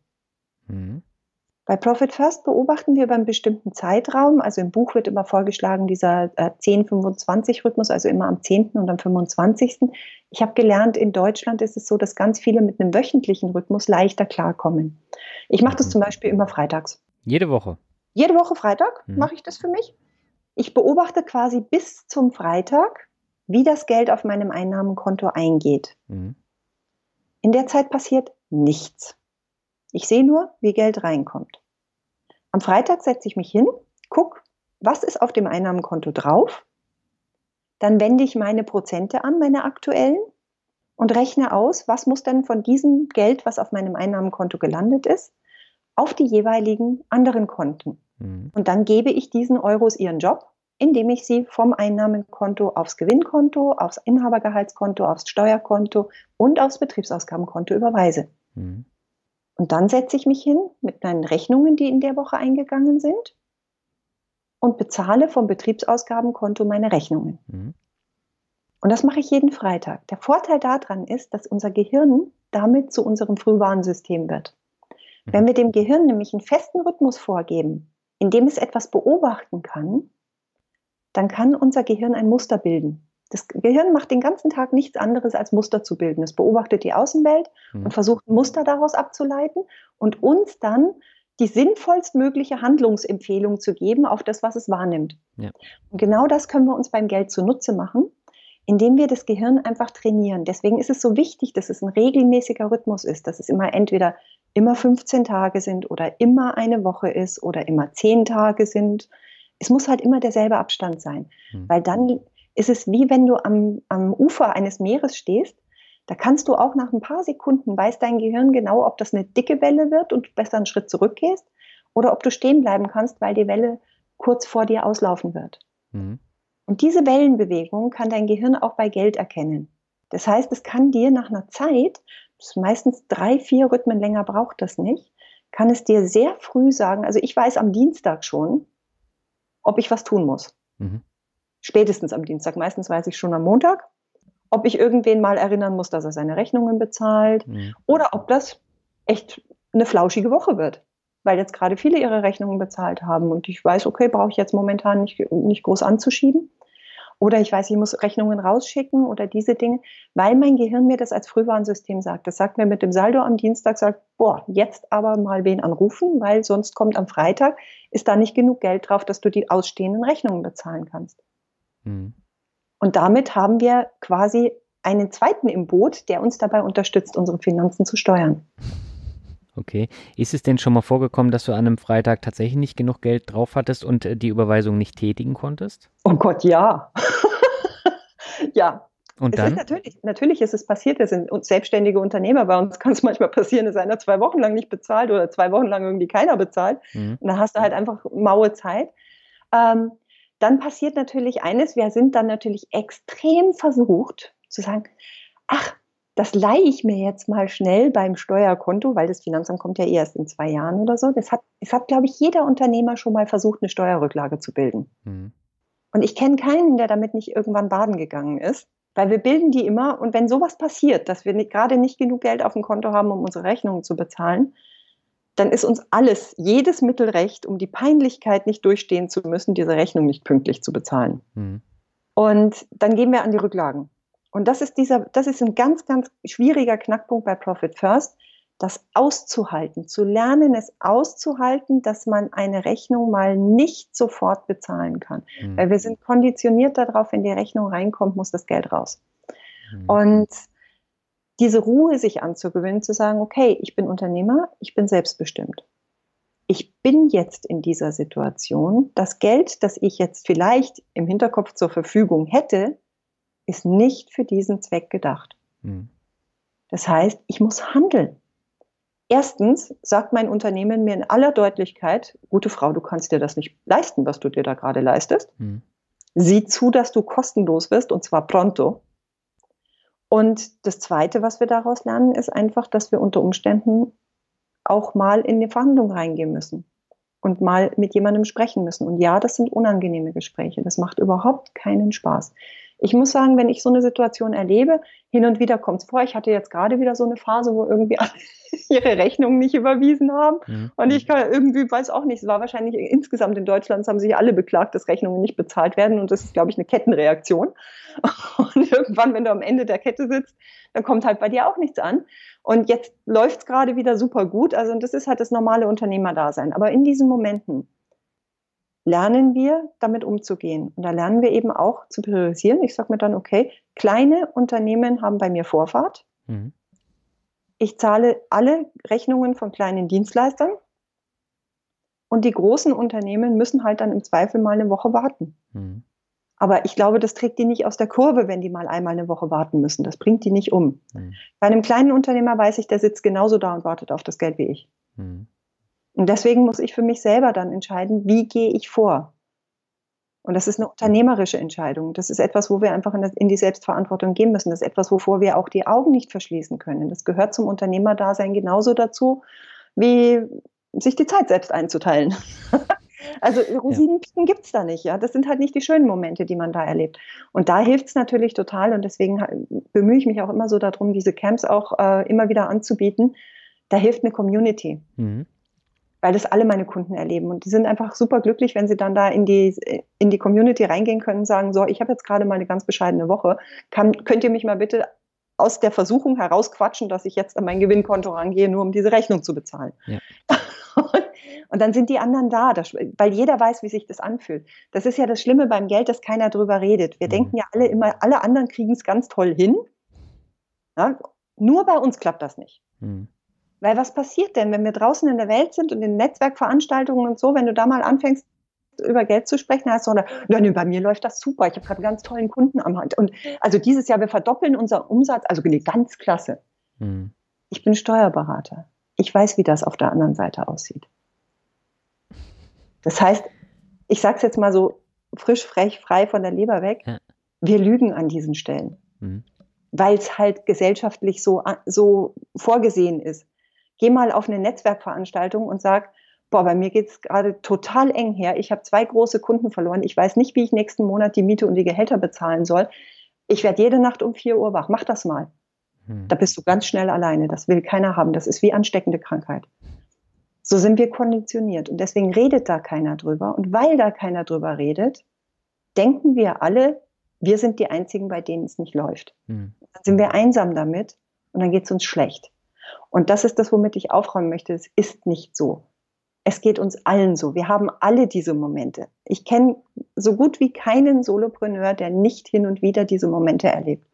Mhm. Bei Profit First beobachten wir über einen bestimmten Zeitraum. Also im Buch wird immer vorgeschlagen, dieser äh, 10-25-Rhythmus, also immer am 10. und am 25. Ich habe gelernt, in Deutschland ist es so, dass ganz viele mit einem wöchentlichen Rhythmus leichter klarkommen. Ich mache das mhm. zum Beispiel immer freitags. Jede Woche? Jede Woche Freitag mhm. mache ich das für mich. Ich beobachte quasi bis zum Freitag, wie das Geld auf meinem Einnahmenkonto eingeht. Mhm. In der Zeit passiert nichts. Ich sehe nur, wie Geld reinkommt. Am Freitag setze ich mich hin, gucke, was ist auf dem Einnahmenkonto drauf. Dann wende ich meine Prozente an, meine aktuellen, und rechne aus, was muss denn von diesem Geld, was auf meinem Einnahmenkonto gelandet ist, auf die jeweiligen anderen Konten. Mhm. Und dann gebe ich diesen Euros ihren Job, indem ich sie vom Einnahmenkonto aufs Gewinnkonto, aufs Inhabergehaltskonto, aufs Steuerkonto und aufs Betriebsausgabenkonto überweise. Mhm. Und dann setze ich mich hin mit meinen Rechnungen, die in der Woche eingegangen sind und bezahle vom Betriebsausgabenkonto meine Rechnungen. Mhm. Und das mache ich jeden Freitag. Der Vorteil daran ist, dass unser Gehirn damit zu unserem Frühwarnsystem wird. Mhm. Wenn wir dem Gehirn nämlich einen festen Rhythmus vorgeben, in dem es etwas beobachten kann, dann kann unser Gehirn ein Muster bilden. Das Gehirn macht den ganzen Tag nichts anderes als Muster zu bilden. Es beobachtet die Außenwelt mhm. und versucht Muster daraus abzuleiten und uns dann die sinnvollstmögliche Handlungsempfehlung zu geben auf das, was es wahrnimmt. Ja. Und genau das können wir uns beim Geld zunutze machen, indem wir das Gehirn einfach trainieren. Deswegen ist es so wichtig, dass es ein regelmäßiger Rhythmus ist, dass es immer entweder immer 15 Tage sind oder immer eine Woche ist oder immer 10 Tage sind. Es muss halt immer derselbe Abstand sein, mhm. weil dann ist es wie wenn du am, am Ufer eines Meeres stehst. Da kannst du auch nach ein paar Sekunden, weiß dein Gehirn genau, ob das eine dicke Welle wird und du besser einen Schritt zurückgehst oder ob du stehen bleiben kannst, weil die Welle kurz vor dir auslaufen wird. Mhm. Und diese Wellenbewegung kann dein Gehirn auch bei Geld erkennen. Das heißt, es kann dir nach einer Zeit, meistens drei, vier Rhythmen länger braucht das nicht, kann es dir sehr früh sagen, also ich weiß am Dienstag schon, ob ich was tun muss. Mhm. Spätestens am Dienstag, meistens weiß ich schon am Montag, ob ich irgendwen mal erinnern muss, dass er seine Rechnungen bezahlt mhm. oder ob das echt eine flauschige Woche wird weil jetzt gerade viele ihre Rechnungen bezahlt haben und ich weiß, okay, brauche ich jetzt momentan nicht, nicht groß anzuschieben. Oder ich weiß, ich muss Rechnungen rausschicken oder diese Dinge, weil mein Gehirn mir das als Frühwarnsystem sagt. Das sagt mir mit dem Saldo am Dienstag, sagt, boah, jetzt aber mal wen anrufen, weil sonst kommt am Freitag, ist da nicht genug Geld drauf, dass du die ausstehenden Rechnungen bezahlen kannst. Mhm. Und damit haben wir quasi einen zweiten im Boot, der uns dabei unterstützt, unsere Finanzen zu steuern. Okay. Ist es denn schon mal vorgekommen, dass du an einem Freitag tatsächlich nicht genug Geld drauf hattest und äh, die Überweisung nicht tätigen konntest? Oh Gott, ja. ja. Und dann? Ist natürlich, natürlich ist es passiert, wir sind selbstständige Unternehmer, bei uns kann es manchmal passieren, dass einer zwei Wochen lang nicht bezahlt oder zwei Wochen lang irgendwie keiner bezahlt. Mhm. Und dann hast du halt einfach maue Zeit. Ähm, dann passiert natürlich eines, wir sind dann natürlich extrem versucht zu sagen, ach, das leihe ich mir jetzt mal schnell beim Steuerkonto, weil das Finanzamt kommt ja erst in zwei Jahren oder so. Das hat, es hat, glaube ich, jeder Unternehmer schon mal versucht, eine Steuerrücklage zu bilden. Mhm. Und ich kenne keinen, der damit nicht irgendwann baden gegangen ist, weil wir bilden die immer. Und wenn sowas passiert, dass wir gerade nicht genug Geld auf dem Konto haben, um unsere Rechnungen zu bezahlen, dann ist uns alles, jedes Mittel recht, um die Peinlichkeit nicht durchstehen zu müssen, diese Rechnung nicht pünktlich zu bezahlen. Mhm. Und dann gehen wir an die Rücklagen. Und das ist dieser, das ist ein ganz, ganz schwieriger Knackpunkt bei Profit First, das auszuhalten, zu lernen, es auszuhalten, dass man eine Rechnung mal nicht sofort bezahlen kann. Mhm. Weil wir sind konditioniert darauf, wenn die Rechnung reinkommt, muss das Geld raus. Mhm. Und diese Ruhe sich anzugewöhnen, zu sagen, okay, ich bin Unternehmer, ich bin selbstbestimmt. Ich bin jetzt in dieser Situation. Das Geld, das ich jetzt vielleicht im Hinterkopf zur Verfügung hätte, ist nicht für diesen Zweck gedacht. Mhm. Das heißt, ich muss handeln. Erstens sagt mein Unternehmen mir in aller Deutlichkeit, gute Frau, du kannst dir das nicht leisten, was du dir da gerade leistest. Mhm. Sieh zu, dass du kostenlos wirst und zwar pronto. Und das Zweite, was wir daraus lernen, ist einfach, dass wir unter Umständen auch mal in eine Verhandlung reingehen müssen und mal mit jemandem sprechen müssen. Und ja, das sind unangenehme Gespräche. Das macht überhaupt keinen Spaß. Ich muss sagen, wenn ich so eine Situation erlebe, hin und wieder kommt es vor. Ich hatte jetzt gerade wieder so eine Phase, wo irgendwie alle ihre Rechnungen nicht überwiesen haben. Mhm. Und ich kann irgendwie, weiß auch nicht, es war wahrscheinlich insgesamt in Deutschland, haben sich alle beklagt, dass Rechnungen nicht bezahlt werden. Und das ist, glaube ich, eine Kettenreaktion. Und irgendwann, wenn du am Ende der Kette sitzt, dann kommt halt bei dir auch nichts an. Und jetzt läuft es gerade wieder super gut. Also, das ist halt das normale Unternehmerdasein. Aber in diesen Momenten, lernen wir, damit umzugehen. Und da lernen wir eben auch zu priorisieren. Ich sage mir dann, okay, kleine Unternehmen haben bei mir Vorfahrt. Mhm. Ich zahle alle Rechnungen von kleinen Dienstleistern. Und die großen Unternehmen müssen halt dann im Zweifel mal eine Woche warten. Mhm. Aber ich glaube, das trägt die nicht aus der Kurve, wenn die mal einmal eine Woche warten müssen. Das bringt die nicht um. Mhm. Bei einem kleinen Unternehmer weiß ich, der sitzt genauso da und wartet auf das Geld wie ich. Und deswegen muss ich für mich selber dann entscheiden, wie gehe ich vor. Und das ist eine unternehmerische Entscheidung. Das ist etwas, wo wir einfach in, die Selbstverantwortung gehen müssen. Das ist etwas, wovor wir auch die Augen nicht verschließen können. Das gehört zum Unternehmerdasein genauso dazu, wie sich die Zeit selbst einzuteilen. also Rosinenpicken ja. gibt es da nicht. Ja? Das sind halt nicht die schönen Momente, die man da erlebt. Und da hilft es natürlich total. Und deswegen bemühe ich mich auch immer so darum, diese Camps auch äh, immer wieder anzubieten. Da hilft eine Community. Mhm weil das alle meine Kunden erleben. Und die sind einfach super glücklich, wenn sie dann da in die, in die Community reingehen können und sagen, so, ich habe jetzt gerade mal eine ganz bescheidene Woche. Kann, könnt ihr mich mal bitte aus der Versuchung herausquatschen, dass ich jetzt an mein Gewinnkonto rangehe, nur um diese Rechnung zu bezahlen. Ja. Und dann sind die anderen da, das, weil jeder weiß, wie sich das anfühlt. Das ist ja das Schlimme beim Geld, dass keiner drüber redet. Wir mhm. denken ja alle immer, alle anderen kriegen es ganz toll hin. Ja? Nur bei uns klappt das nicht. Mhm. Weil was passiert denn, wenn wir draußen in der Welt sind und in Netzwerkveranstaltungen und so, wenn du da mal anfängst, über Geld zu sprechen, heißt so, nein, bei mir läuft das super. Ich habe gerade einen ganz tollen Kunden am Hand. Und also dieses Jahr, wir verdoppeln unseren Umsatz, also nee, ganz klasse. Mhm. Ich bin Steuerberater. Ich weiß, wie das auf der anderen Seite aussieht. Das heißt, ich sage es jetzt mal so frisch, frech, frei von der Leber weg, ja. wir lügen an diesen Stellen, mhm. weil es halt gesellschaftlich so, so vorgesehen ist geh mal auf eine Netzwerkveranstaltung und sag, boah, bei mir geht es gerade total eng her. Ich habe zwei große Kunden verloren. Ich weiß nicht, wie ich nächsten Monat die Miete und die Gehälter bezahlen soll. Ich werde jede Nacht um vier Uhr wach. Mach das mal. Hm. Da bist du ganz schnell alleine. Das will keiner haben. Das ist wie ansteckende Krankheit. So sind wir konditioniert. Und deswegen redet da keiner drüber. Und weil da keiner drüber redet, denken wir alle, wir sind die Einzigen, bei denen es nicht läuft. Hm. Dann sind wir einsam damit und dann geht es uns schlecht. Und das ist das, womit ich aufräumen möchte. Es ist nicht so. Es geht uns allen so. Wir haben alle diese Momente. Ich kenne so gut wie keinen Solopreneur, der nicht hin und wieder diese Momente erlebt.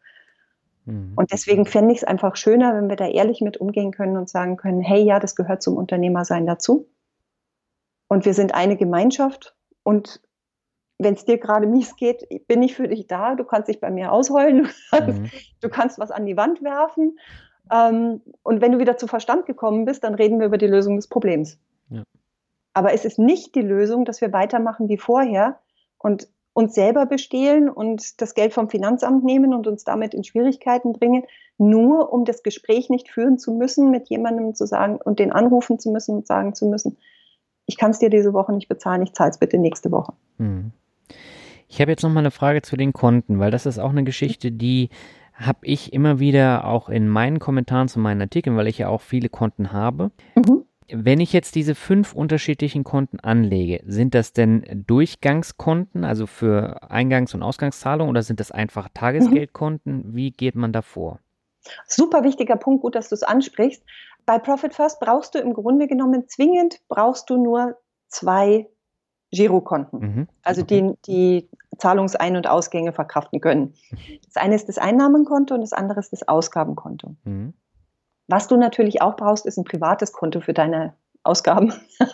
Mhm. Und deswegen fände ich es einfach schöner, wenn wir da ehrlich mit umgehen können und sagen können, hey, ja, das gehört zum Unternehmersein dazu. Und wir sind eine Gemeinschaft. Und wenn es dir gerade mies geht, bin ich für dich da. Du kannst dich bei mir ausheulen. Mhm. Du kannst was an die Wand werfen. Ähm, und wenn du wieder zu Verstand gekommen bist, dann reden wir über die Lösung des Problems. Ja. Aber es ist nicht die Lösung, dass wir weitermachen wie vorher und uns selber bestehlen und das Geld vom Finanzamt nehmen und uns damit in Schwierigkeiten bringen, nur um das Gespräch nicht führen zu müssen, mit jemandem zu sagen und den anrufen zu müssen und sagen zu müssen, ich kann es dir diese Woche nicht bezahlen, ich zahle es bitte nächste Woche. Hm. Ich habe jetzt noch mal eine Frage zu den Konten, weil das ist auch eine Geschichte, die habe ich immer wieder auch in meinen Kommentaren zu meinen Artikeln, weil ich ja auch viele Konten habe. Mhm. Wenn ich jetzt diese fünf unterschiedlichen Konten anlege, sind das denn Durchgangskonten, also für Eingangs- und Ausgangszahlungen, oder sind das einfach Tagesgeldkonten? Mhm. Wie geht man da vor? Super wichtiger Punkt, gut, dass du es ansprichst. Bei Profit First brauchst du im Grunde genommen zwingend brauchst du nur zwei Girokonten, mhm. also die, die Zahlungsein- und Ausgänge verkraften können. Das eine ist das Einnahmenkonto und das andere ist das Ausgabenkonto. Mhm. Was du natürlich auch brauchst, ist ein privates Konto für deine Ausgaben.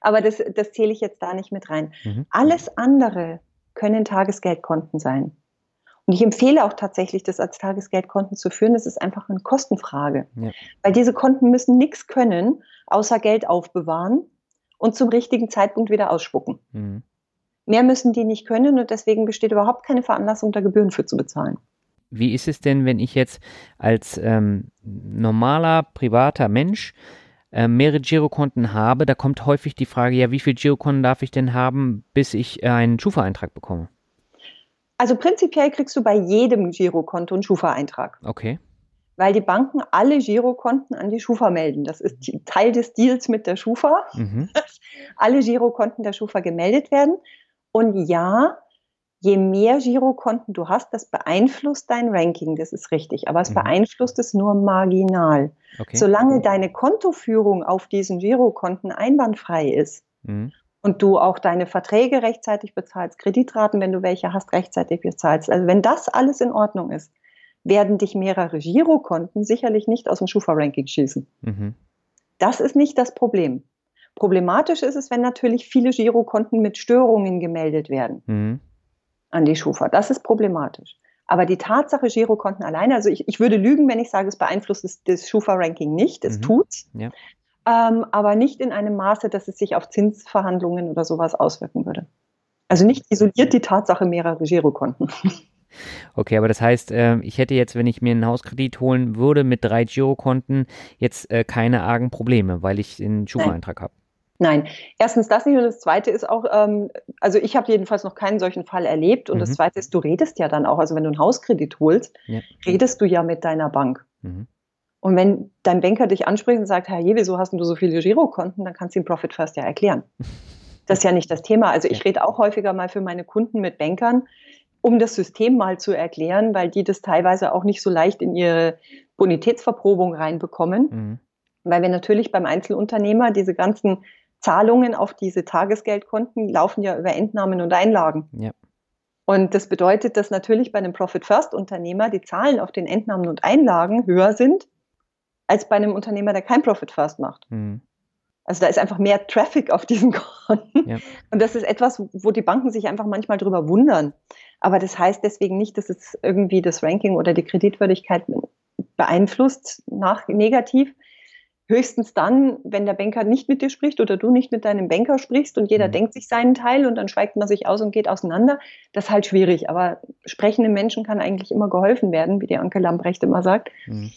Aber das, das zähle ich jetzt da nicht mit rein. Mhm. Alles andere können Tagesgeldkonten sein. Und ich empfehle auch tatsächlich, das als Tagesgeldkonten zu führen. Das ist einfach eine Kostenfrage. Ja. Weil diese Konten müssen nichts können, außer Geld aufbewahren und zum richtigen Zeitpunkt wieder ausspucken. Mhm. Mehr müssen die nicht können und deswegen besteht überhaupt keine Veranlassung, da Gebühren für zu bezahlen. Wie ist es denn, wenn ich jetzt als ähm, normaler, privater Mensch äh, mehrere Girokonten habe? Da kommt häufig die Frage, ja, wie viele Girokonten darf ich denn haben, bis ich äh, einen Schufa-Eintrag bekomme? Also prinzipiell kriegst du bei jedem Girokonto einen Schufa-Eintrag. Okay weil die Banken alle Girokonten an die Schufa melden. Das ist Teil des Deals mit der Schufa, mhm. dass alle Girokonten der Schufa gemeldet werden. Und ja, je mehr Girokonten du hast, das beeinflusst dein Ranking, das ist richtig. Aber es mhm. beeinflusst es nur marginal. Okay. Solange deine Kontoführung auf diesen Girokonten einwandfrei ist mhm. und du auch deine Verträge rechtzeitig bezahlst, Kreditraten, wenn du welche hast, rechtzeitig bezahlst. Also wenn das alles in Ordnung ist, werden dich mehrere Girokonten sicherlich nicht aus dem Schufa-Ranking schießen. Mhm. Das ist nicht das Problem. Problematisch ist es, wenn natürlich viele Girokonten mit Störungen gemeldet werden mhm. an die Schufa. Das ist problematisch. Aber die Tatsache Girokonten alleine, also ich, ich würde lügen, wenn ich sage, es beeinflusst das, das Schufa-Ranking nicht. Es mhm. tut's. Ja. Ähm, aber nicht in einem Maße, dass es sich auf Zinsverhandlungen oder sowas auswirken würde. Also nicht isoliert die Tatsache mehrerer Girokonten. Okay, aber das heißt, äh, ich hätte jetzt, wenn ich mir einen Hauskredit holen würde mit drei Girokonten, jetzt äh, keine argen Probleme, weil ich den Schufa-Eintrag habe. Nein, erstens das nicht und das Zweite ist auch, ähm, also ich habe jedenfalls noch keinen solchen Fall erlebt und mhm. das Zweite ist, du redest ja dann auch, also wenn du einen Hauskredit holst, ja. redest du ja mit deiner Bank. Mhm. Und wenn dein Banker dich anspricht und sagt, Herr Je, wieso hast du so viele Girokonten, dann kannst du ihm Profit First ja erklären. Das ist ja nicht das Thema. Also ich rede auch häufiger mal für meine Kunden mit Bankern, um das System mal zu erklären, weil die das teilweise auch nicht so leicht in ihre Bonitätsverprobung reinbekommen. Mhm. Weil wir natürlich beim Einzelunternehmer diese ganzen Zahlungen auf diese Tagesgeldkonten laufen ja über Entnahmen und Einlagen. Ja. Und das bedeutet, dass natürlich bei einem Profit First Unternehmer die Zahlen auf den Entnahmen und Einlagen höher sind als bei einem Unternehmer, der kein Profit First macht. Mhm. Also da ist einfach mehr Traffic auf diesen Konten. Ja. Und das ist etwas, wo die Banken sich einfach manchmal drüber wundern. Aber das heißt deswegen nicht, dass es irgendwie das Ranking oder die Kreditwürdigkeit beeinflusst nach negativ. Höchstens dann, wenn der Banker nicht mit dir spricht oder du nicht mit deinem Banker sprichst und jeder mhm. denkt sich seinen Teil und dann schweigt man sich aus und geht auseinander. Das ist halt schwierig. Aber sprechenden Menschen kann eigentlich immer geholfen werden, wie die Anke Lambrecht immer sagt. Mhm.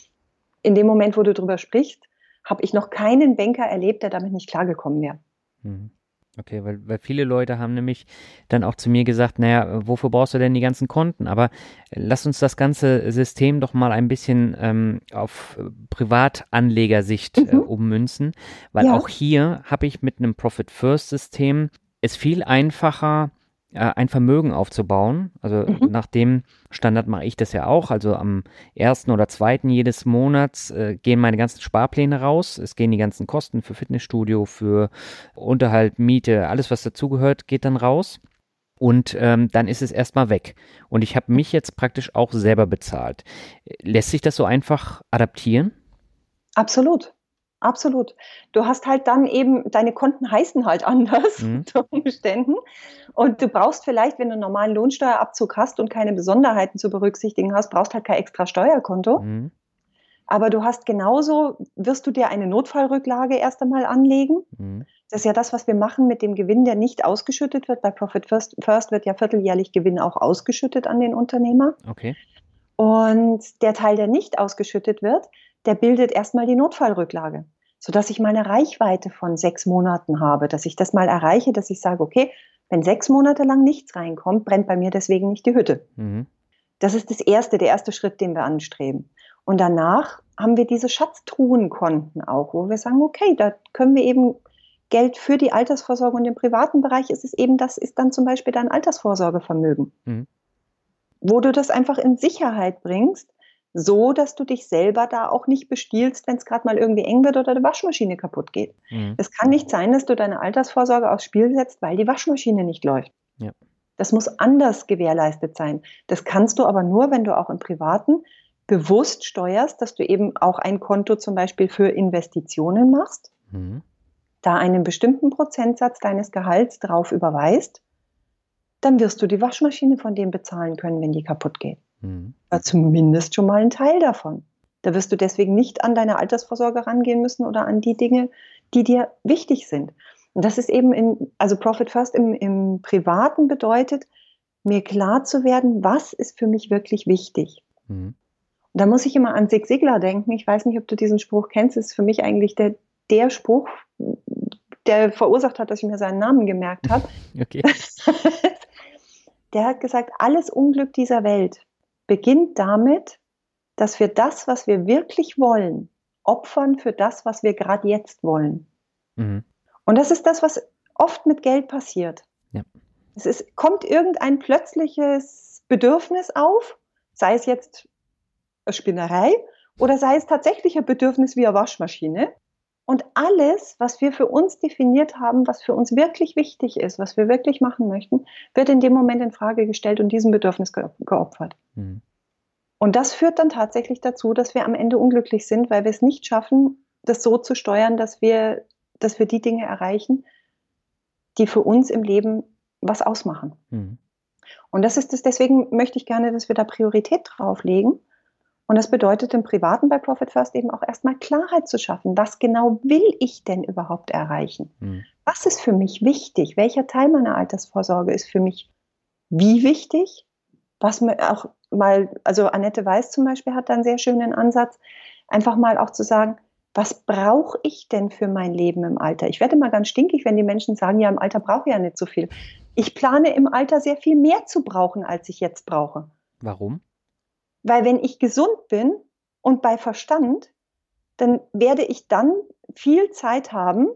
In dem Moment, wo du drüber sprichst, habe ich noch keinen Banker erlebt, der damit nicht klargekommen wäre. Mhm. Okay, weil, weil viele Leute haben nämlich dann auch zu mir gesagt, naja, wofür brauchst du denn die ganzen Konten? Aber lass uns das ganze System doch mal ein bisschen ähm, auf Privatanlegersicht äh, mhm. äh, ummünzen, weil ja. auch hier habe ich mit einem Profit-First-System es viel einfacher, äh, ein Vermögen aufzubauen. Also mhm. nach dem Standard mache ich das ja auch. Also am ersten oder zweiten jedes Monats äh, gehen meine ganzen Sparpläne raus. Es gehen die ganzen Kosten für Fitnessstudio, für Unterhalt, Miete, alles was dazugehört, geht dann raus. Und ähm, dann ist es erstmal weg. Und ich habe mich jetzt praktisch auch selber bezahlt. Lässt sich das so einfach adaptieren? Absolut. Absolut. Du hast halt dann eben, deine Konten heißen halt anders mhm. unter Umständen. Und du brauchst vielleicht, wenn du einen normalen Lohnsteuerabzug hast und keine Besonderheiten zu berücksichtigen hast, brauchst halt kein extra Steuerkonto. Mhm. Aber du hast genauso, wirst du dir eine Notfallrücklage erst einmal anlegen. Mhm. Das ist ja das, was wir machen mit dem Gewinn, der nicht ausgeschüttet wird. Bei Profit First, First wird ja vierteljährlich Gewinn auch ausgeschüttet an den Unternehmer. Okay. Und der Teil, der nicht ausgeschüttet wird, der bildet erstmal die Notfallrücklage, sodass ich mal eine Reichweite von sechs Monaten habe, dass ich das mal erreiche, dass ich sage, okay, wenn sechs Monate lang nichts reinkommt, brennt bei mir deswegen nicht die Hütte. Mhm. Das ist das erste, der erste Schritt, den wir anstreben. Und danach haben wir diese Schatztruhenkonten auch, wo wir sagen, okay, da können wir eben Geld für die Altersvorsorge und im privaten Bereich ist es eben, das ist dann zum Beispiel dein Altersvorsorgevermögen. Mhm. Wo du das einfach in Sicherheit bringst, so, dass du dich selber da auch nicht bestiehlst, wenn es gerade mal irgendwie eng wird oder die Waschmaschine kaputt geht. Mhm. Es kann nicht sein, dass du deine Altersvorsorge aufs Spiel setzt, weil die Waschmaschine nicht läuft. Ja. Das muss anders gewährleistet sein. Das kannst du aber nur, wenn du auch im Privaten bewusst steuerst, dass du eben auch ein Konto zum Beispiel für Investitionen machst, mhm. da einen bestimmten Prozentsatz deines Gehalts drauf überweist, dann wirst du die Waschmaschine von dem bezahlen können, wenn die kaputt geht. Mhm. zumindest schon mal ein Teil davon. Da wirst du deswegen nicht an deine Altersvorsorge rangehen müssen oder an die Dinge, die dir wichtig sind. Und das ist eben in, also Profit First im, im Privaten bedeutet, mir klar zu werden, was ist für mich wirklich wichtig. Mhm. Und da muss ich immer an Zig Ziglar denken. Ich weiß nicht, ob du diesen Spruch kennst. Das ist für mich eigentlich der, der Spruch, der verursacht hat, dass ich mir seinen Namen gemerkt habe. Okay. der hat gesagt, alles Unglück dieser Welt beginnt damit, dass wir das, was wir wirklich wollen, opfern für das, was wir gerade jetzt wollen. Mhm. Und das ist das, was oft mit Geld passiert. Ja. Es ist, kommt irgendein plötzliches Bedürfnis auf, sei es jetzt eine Spinnerei oder sei es tatsächlich ein Bedürfnis wie eine Waschmaschine. Und alles, was wir für uns definiert haben, was für uns wirklich wichtig ist, was wir wirklich machen möchten, wird in dem Moment in Frage gestellt und diesem Bedürfnis ge geopfert. Mhm. Und das führt dann tatsächlich dazu, dass wir am Ende unglücklich sind, weil wir es nicht schaffen, das so zu steuern, dass wir dass wir die Dinge erreichen, die für uns im Leben was ausmachen. Mhm. Und das ist es, deswegen möchte ich gerne, dass wir da Priorität drauflegen. Und das bedeutet im Privaten bei Profit First eben auch erstmal Klarheit zu schaffen. Was genau will ich denn überhaupt erreichen? Mhm. Was ist für mich wichtig? Welcher Teil meiner Altersvorsorge ist für mich wie wichtig? Was mir auch mal, also Annette Weiß zum Beispiel hat da einen sehr schönen Ansatz, einfach mal auch zu sagen, was brauche ich denn für mein Leben im Alter? Ich werde mal ganz stinkig, wenn die Menschen sagen, ja, im Alter brauche ich ja nicht so viel. Ich plane im Alter sehr viel mehr zu brauchen, als ich jetzt brauche. Warum? Weil wenn ich gesund bin und bei Verstand, dann werde ich dann viel Zeit haben,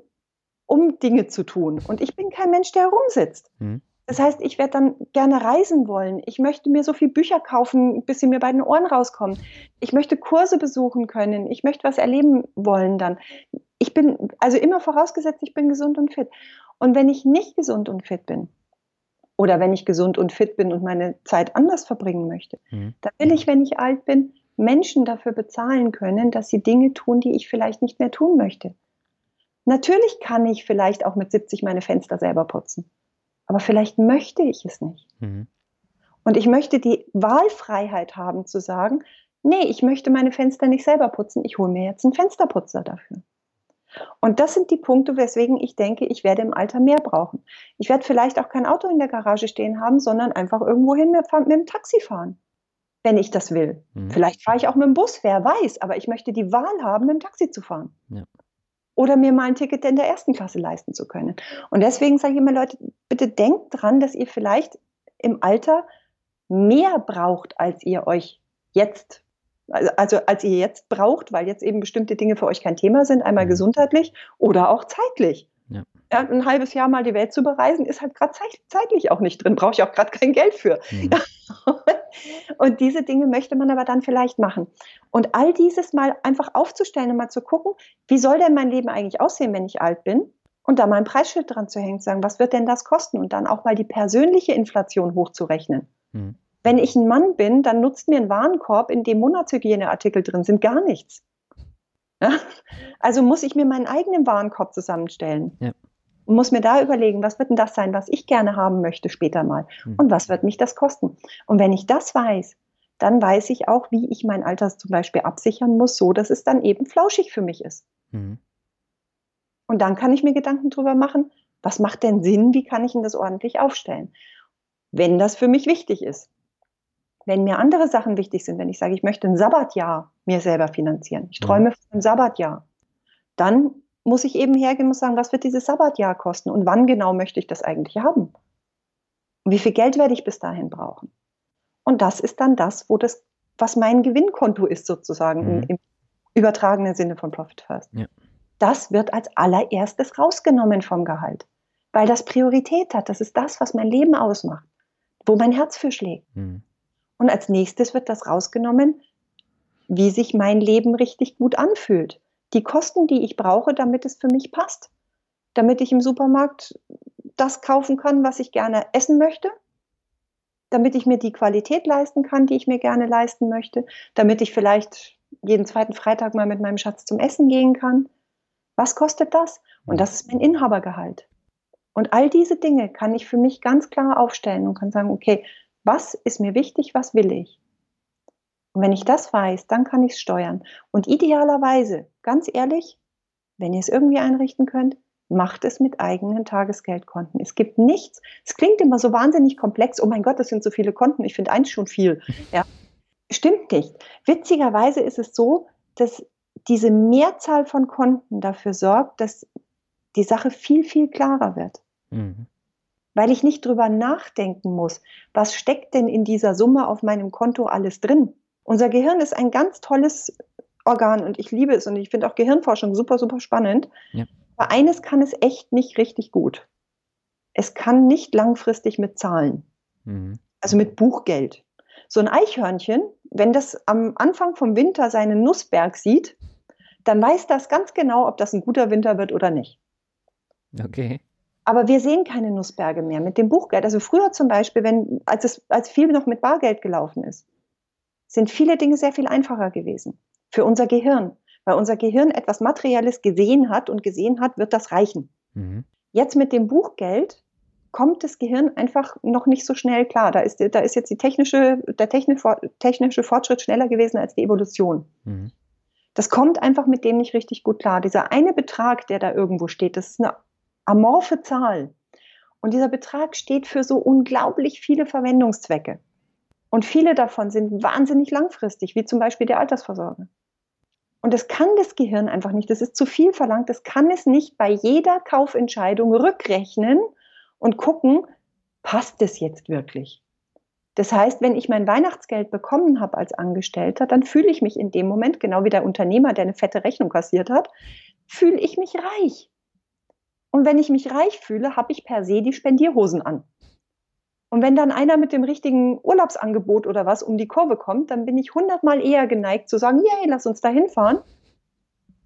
um Dinge zu tun. Und ich bin kein Mensch, der herumsitzt. Mhm. Das heißt, ich werde dann gerne reisen wollen. Ich möchte mir so viele Bücher kaufen, bis sie mir bei den Ohren rauskommen. Ich möchte Kurse besuchen können. Ich möchte was erleben wollen dann. Ich bin, also immer vorausgesetzt, ich bin gesund und fit. Und wenn ich nicht gesund und fit bin, oder wenn ich gesund und fit bin und meine Zeit anders verbringen möchte, mhm. dann will ich, wenn ich alt bin, Menschen dafür bezahlen können, dass sie Dinge tun, die ich vielleicht nicht mehr tun möchte. Natürlich kann ich vielleicht auch mit 70 meine Fenster selber putzen aber vielleicht möchte ich es nicht. Mhm. Und ich möchte die Wahlfreiheit haben zu sagen, nee, ich möchte meine Fenster nicht selber putzen, ich hole mir jetzt einen Fensterputzer dafür. Und das sind die Punkte, weswegen ich denke, ich werde im Alter mehr brauchen. Ich werde vielleicht auch kein Auto in der Garage stehen haben, sondern einfach irgendwo hin mit, mit dem Taxi fahren, wenn ich das will. Mhm. Vielleicht fahre ich auch mit dem Bus, wer weiß, aber ich möchte die Wahl haben, mit dem Taxi zu fahren. Ja oder mir mal ein Ticket in der ersten Klasse leisten zu können. Und deswegen sage ich immer, Leute, bitte denkt dran, dass ihr vielleicht im Alter mehr braucht, als ihr euch jetzt, also, also als ihr jetzt braucht, weil jetzt eben bestimmte Dinge für euch kein Thema sind, einmal mhm. gesundheitlich oder auch zeitlich. Ja. Ja, ein halbes Jahr mal die Welt zu bereisen, ist halt gerade zeitlich auch nicht drin, brauche ich auch gerade kein Geld für. Mhm. Und diese Dinge möchte man aber dann vielleicht machen. Und all dieses mal einfach aufzustellen und mal zu gucken, wie soll denn mein Leben eigentlich aussehen, wenn ich alt bin? Und da mal ein Preisschild dran zu hängen, zu sagen, was wird denn das kosten? Und dann auch mal die persönliche Inflation hochzurechnen. Mhm. Wenn ich ein Mann bin, dann nutzt mir ein Warenkorb, in dem Monatshygieneartikel drin sind, gar nichts. Ja? Also muss ich mir meinen eigenen Warenkorb zusammenstellen. Ja und muss mir da überlegen, was wird denn das sein, was ich gerne haben möchte später mal mhm. und was wird mich das kosten. Und wenn ich das weiß, dann weiß ich auch, wie ich mein Alter zum Beispiel absichern muss, so dass es dann eben flauschig für mich ist. Mhm. Und dann kann ich mir Gedanken darüber machen, was macht denn Sinn, wie kann ich denn das ordentlich aufstellen, wenn das für mich wichtig ist. Wenn mir andere Sachen wichtig sind, wenn ich sage, ich möchte ein Sabbatjahr mir selber finanzieren, ich träume mhm. von einem Sabbatjahr, dann muss ich eben hergehen und sagen, was wird dieses Sabbatjahr kosten und wann genau möchte ich das eigentlich haben? Und wie viel Geld werde ich bis dahin brauchen? Und das ist dann das, wo das, was mein Gewinnkonto ist, sozusagen mhm. im, im, übertragenen Sinne von Profit First. Ja. Das wird als allererstes rausgenommen vom Gehalt, weil das Priorität hat. Das ist das, was mein Leben ausmacht, wo mein Herz für schlägt. Mhm. Und als nächstes wird das rausgenommen, wie sich mein Leben richtig gut anfühlt die Kosten, die ich brauche, damit es für mich passt. Damit ich im Supermarkt das kaufen kann, was ich gerne essen möchte. Damit ich mir die Qualität leisten kann, die ich mir gerne leisten möchte. Damit ich vielleicht jeden zweiten Freitag mal mit meinem Schatz zum Essen gehen kann. Was kostet das? Und das ist mein Inhabergehalt. Und all diese Dinge kann ich für mich ganz klar aufstellen und kann sagen, okay, was ist mir wichtig, was will ich? Und wenn ich das weiß, dann kann ich es steuern. Und idealerweise, ganz ehrlich, wenn ihr es irgendwie einrichten könnt, macht es mit eigenen Tagesgeldkonten. Es gibt nichts. Es klingt immer so wahnsinnig komplex. Oh mein Gott, das sind so viele Konten. Ich finde eins schon viel. Ja. Stimmt nicht. Witzigerweise ist es so, dass diese Mehrzahl von Konten dafür sorgt, dass die Sache viel, viel klarer wird. Mhm. Weil ich nicht drüber nachdenken muss, was steckt denn in dieser Summe auf meinem Konto alles drin? Unser Gehirn ist ein ganz tolles Organ und ich liebe es und ich finde auch Gehirnforschung super, super spannend. Ja. Aber eines kann es echt nicht richtig gut. Es kann nicht langfristig mit Zahlen, mhm. also mit Buchgeld. So ein Eichhörnchen, wenn das am Anfang vom Winter seinen Nussberg sieht, dann weiß das ganz genau, ob das ein guter Winter wird oder nicht. Okay. Aber wir sehen keine Nussberge mehr mit dem Buchgeld. Also früher zum Beispiel, wenn, als, es, als viel noch mit Bargeld gelaufen ist, sind viele Dinge sehr viel einfacher gewesen. Für unser Gehirn, weil unser Gehirn etwas Materielles gesehen hat und gesehen hat, wird das reichen. Mhm. Jetzt mit dem Buchgeld kommt das Gehirn einfach noch nicht so schnell klar. Da ist, da ist jetzt die technische, der technische Fortschritt schneller gewesen als die Evolution. Mhm. Das kommt einfach mit dem nicht richtig gut klar. Dieser eine Betrag, der da irgendwo steht, das ist eine amorphe Zahl. Und dieser Betrag steht für so unglaublich viele Verwendungszwecke. Und viele davon sind wahnsinnig langfristig, wie zum Beispiel die Altersvorsorge. Und das kann das Gehirn einfach nicht. Das ist zu viel verlangt. Das kann es nicht bei jeder Kaufentscheidung rückrechnen und gucken, passt es jetzt wirklich? Das heißt, wenn ich mein Weihnachtsgeld bekommen habe als Angestellter, dann fühle ich mich in dem Moment, genau wie der Unternehmer, der eine fette Rechnung kassiert hat, fühle ich mich reich. Und wenn ich mich reich fühle, habe ich per se die Spendierhosen an. Und wenn dann einer mit dem richtigen Urlaubsangebot oder was um die Kurve kommt, dann bin ich hundertmal eher geneigt zu sagen, yay, lass uns da hinfahren,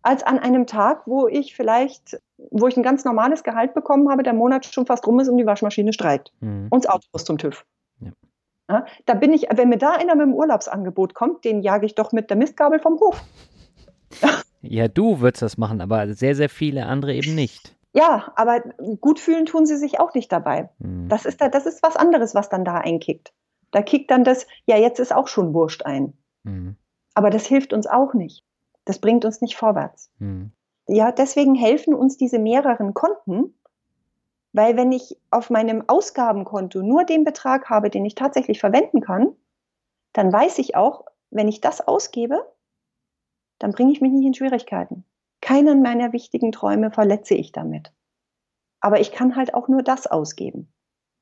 als an einem Tag, wo ich vielleicht, wo ich ein ganz normales Gehalt bekommen habe, der Monat schon fast rum ist und die Waschmaschine streikt. Mhm. Und das Auto muss zum TÜV. Ja. Ja, da bin ich, wenn mir da einer mit dem Urlaubsangebot kommt, den jage ich doch mit der Mistgabel vom Hof. Ja, du würdest das machen, aber sehr, sehr viele andere eben nicht. Ja, aber gut fühlen tun sie sich auch nicht dabei. Mhm. Das, ist da, das ist was anderes, was dann da einkickt. Da kickt dann das, ja, jetzt ist auch schon Wurscht ein. Mhm. Aber das hilft uns auch nicht. Das bringt uns nicht vorwärts. Mhm. Ja, deswegen helfen uns diese mehreren Konten, weil wenn ich auf meinem Ausgabenkonto nur den Betrag habe, den ich tatsächlich verwenden kann, dann weiß ich auch, wenn ich das ausgebe, dann bringe ich mich nicht in Schwierigkeiten. Keinen meiner wichtigen Träume verletze ich damit. Aber ich kann halt auch nur das ausgeben.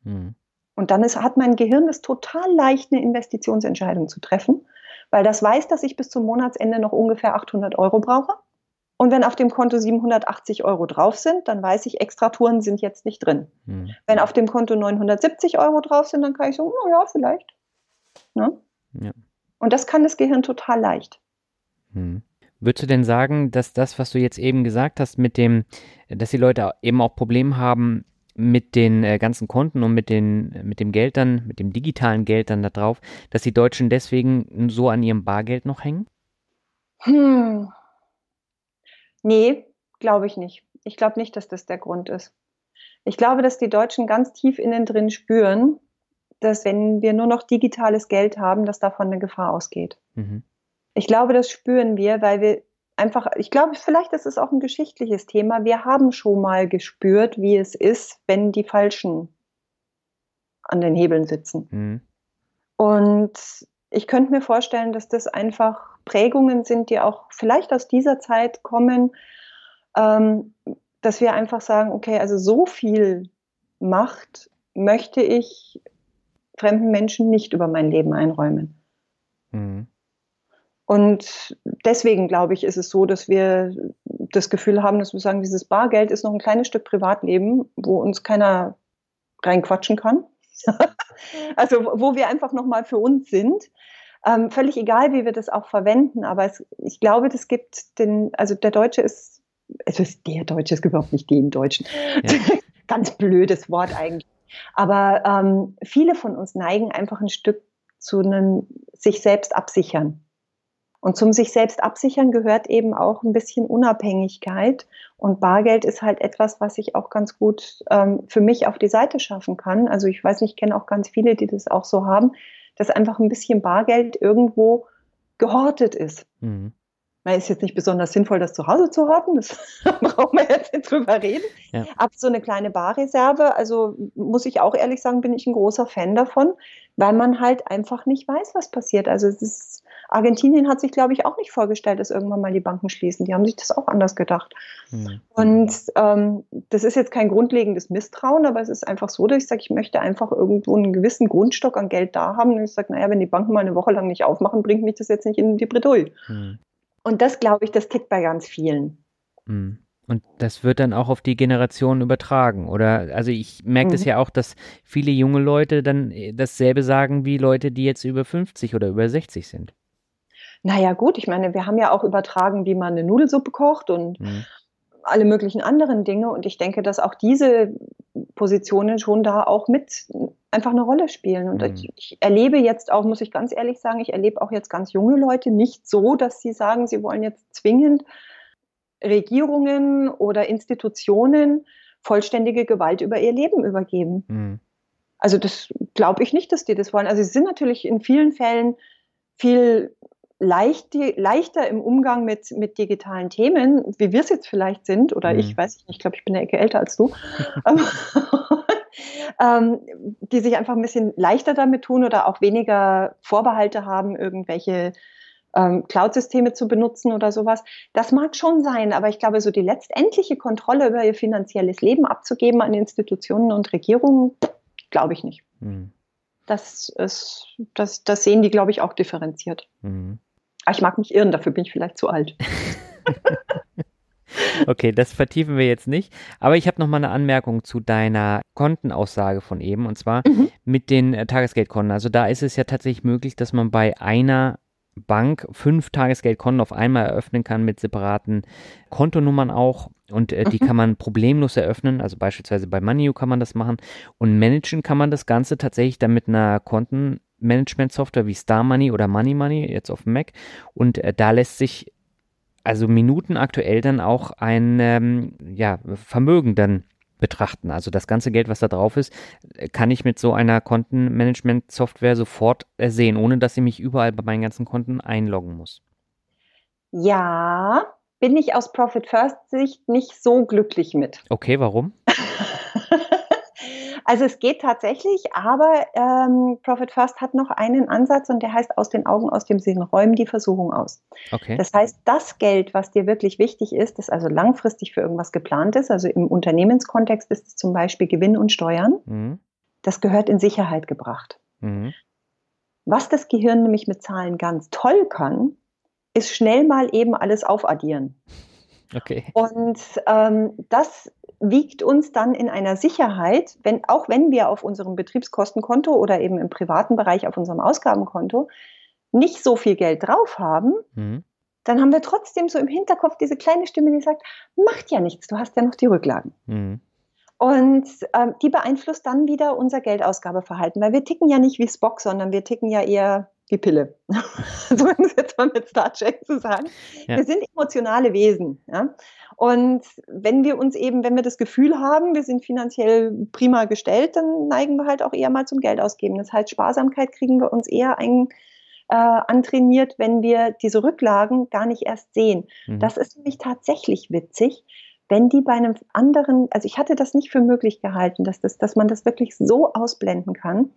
Mhm. Und dann ist, hat mein Gehirn es total leicht, eine Investitionsentscheidung zu treffen, weil das weiß, dass ich bis zum Monatsende noch ungefähr 800 Euro brauche. Und wenn auf dem Konto 780 Euro drauf sind, dann weiß ich, Extratouren sind jetzt nicht drin. Mhm. Wenn auf dem Konto 970 Euro drauf sind, dann kann ich so, oh ja, vielleicht. Ne? Ja. Und das kann das Gehirn total leicht. Mhm. Würdest du denn sagen, dass das, was du jetzt eben gesagt hast, mit dem, dass die Leute eben auch Probleme haben mit den äh, ganzen Konten und mit, den, mit dem Geld dann, mit dem digitalen Geld dann da drauf, dass die Deutschen deswegen so an ihrem Bargeld noch hängen? Hm. Nee, glaube ich nicht. Ich glaube nicht, dass das der Grund ist. Ich glaube, dass die Deutschen ganz tief innen drin spüren, dass wenn wir nur noch digitales Geld haben, dass davon eine Gefahr ausgeht. Mhm. Ich glaube, das spüren wir, weil wir einfach, ich glaube, vielleicht ist es auch ein geschichtliches Thema. Wir haben schon mal gespürt, wie es ist, wenn die Falschen an den Hebeln sitzen. Mhm. Und ich könnte mir vorstellen, dass das einfach Prägungen sind, die auch vielleicht aus dieser Zeit kommen, ähm, dass wir einfach sagen, okay, also so viel Macht möchte ich fremden Menschen nicht über mein Leben einräumen. Mhm. Und deswegen glaube ich, ist es so, dass wir das Gefühl haben, dass wir sagen, dieses Bargeld ist noch ein kleines Stück Privatleben, wo uns keiner reinquatschen kann. also wo wir einfach nochmal für uns sind. Ähm, völlig egal, wie wir das auch verwenden, aber es, ich glaube, das gibt den, also der Deutsche ist, es ist der Deutsche, es gibt überhaupt nicht den Deutschen. Ja. Ganz blödes Wort eigentlich. Aber ähm, viele von uns neigen einfach ein Stück zu einem sich selbst absichern. Und zum sich selbst absichern gehört eben auch ein bisschen Unabhängigkeit. Und Bargeld ist halt etwas, was ich auch ganz gut ähm, für mich auf die Seite schaffen kann. Also ich weiß nicht, ich kenne auch ganz viele, die das auch so haben, dass einfach ein bisschen Bargeld irgendwo gehortet ist. Mhm. Man ist jetzt nicht besonders sinnvoll, das zu Hause zu horten, das brauchen wir jetzt nicht drüber reden. Ja. Aber so eine kleine Barreserve, also muss ich auch ehrlich sagen, bin ich ein großer Fan davon, weil man halt einfach nicht weiß, was passiert. Also ist Argentinien hat sich, glaube ich, auch nicht vorgestellt, dass irgendwann mal die Banken schließen. Die haben sich das auch anders gedacht. Mhm. Und ähm, das ist jetzt kein grundlegendes Misstrauen, aber es ist einfach so, dass ich sage, ich möchte einfach irgendwo einen gewissen Grundstock an Geld da haben. Und ich sage, naja, wenn die Banken mal eine Woche lang nicht aufmachen, bringt mich das jetzt nicht in die Bredouille. Mhm. Und das, glaube ich, das tickt bei ganz vielen. Mhm. Und das wird dann auch auf die Generation übertragen, oder? Also ich merke mhm. das ja auch, dass viele junge Leute dann dasselbe sagen wie Leute, die jetzt über 50 oder über 60 sind. Naja, gut, ich meine, wir haben ja auch übertragen, wie man eine Nudelsuppe kocht und mhm. Alle möglichen anderen Dinge. Und ich denke, dass auch diese Positionen schon da auch mit einfach eine Rolle spielen. Und mhm. ich, ich, erlebe jetzt auch, muss ich ganz ehrlich sagen, ich erlebe auch jetzt ganz junge Leute nicht so, dass sie sagen, sie wollen jetzt zwingend Regierungen oder Institutionen vollständige Gewalt über ihr Leben übergeben. Mhm. Also das glaube ich nicht, dass die das wollen. Also sie sind natürlich in vielen Fällen viel leicht, leichter im Umgang mit, mit digitalen Themen, wie wir es jetzt vielleicht sind, oder mhm. ich weiß nicht, ich glaube, ich bin eine Ecke älter als du, ähm, die sich einfach ein bisschen leichter damit tun oder auch weniger Vorbehalte haben, irgendwelche ähm, Cloud-Systeme zu benutzen oder sowas. Das mag schon sein, aber ich glaube, so die letztendliche Kontrolle über ihr finanzielles Leben abzugeben an Institutionen und Regierungen, Glaube ich nicht. Mhm. Das, ist, das, das sehen die, glaube ich, auch differenziert. Mhm. Aber ich mag mich irren, dafür bin ich vielleicht zu alt. okay, das vertiefen wir jetzt nicht. Aber ich habe noch mal eine Anmerkung zu deiner Kontenaussage von eben und zwar mhm. mit den äh, Tagesgeldkonten. Also da ist es ja tatsächlich möglich, dass man bei einer Bank fünf Tagesgeldkonten auf einmal eröffnen kann mit separaten Kontonummern auch und äh, die mhm. kann man problemlos eröffnen, also beispielsweise bei MoneyU kann man das machen und managen kann man das Ganze tatsächlich dann mit einer Kontenmanagement-Software wie Star Money oder Money Money jetzt auf dem Mac und äh, da lässt sich also Minuten aktuell dann auch ein ähm, ja, Vermögen dann betrachten. Also das ganze Geld, was da drauf ist, kann ich mit so einer Kontenmanagement-Software sofort sehen, ohne dass ich mich überall bei meinen ganzen Konten einloggen muss. Ja, bin ich aus Profit First Sicht nicht so glücklich mit. Okay, warum? Also es geht tatsächlich, aber ähm, Profit First hat noch einen Ansatz und der heißt aus den Augen, aus dem Sinn, räumen die Versuchung aus. Okay. Das heißt, das Geld, was dir wirklich wichtig ist, das also langfristig für irgendwas geplant ist, also im Unternehmenskontext ist es zum Beispiel Gewinn und Steuern, mhm. das gehört in Sicherheit gebracht. Mhm. Was das Gehirn nämlich mit Zahlen ganz toll kann, ist schnell mal eben alles aufaddieren. Okay. Und ähm, das wiegt uns dann in einer Sicherheit, wenn, auch wenn wir auf unserem Betriebskostenkonto oder eben im privaten Bereich auf unserem Ausgabenkonto nicht so viel Geld drauf haben, mhm. dann haben wir trotzdem so im Hinterkopf diese kleine Stimme, die sagt, macht ja nichts, du hast ja noch die Rücklagen. Mhm. Und ähm, die beeinflusst dann wieder unser Geldausgabeverhalten, weil wir ticken ja nicht wie Spock, sondern wir ticken ja eher die Pille. so um es jetzt mal mit Star Trek zu sagen. Ja. Wir sind emotionale Wesen. Ja? Und wenn wir uns eben, wenn wir das Gefühl haben, wir sind finanziell prima gestellt, dann neigen wir halt auch eher mal zum Geld ausgeben. Das heißt, Sparsamkeit kriegen wir uns eher ein, äh, antrainiert, wenn wir diese Rücklagen gar nicht erst sehen. Mhm. Das ist nämlich tatsächlich witzig, wenn die bei einem anderen, also ich hatte das nicht für möglich gehalten, dass, das, dass man das wirklich so ausblenden kann.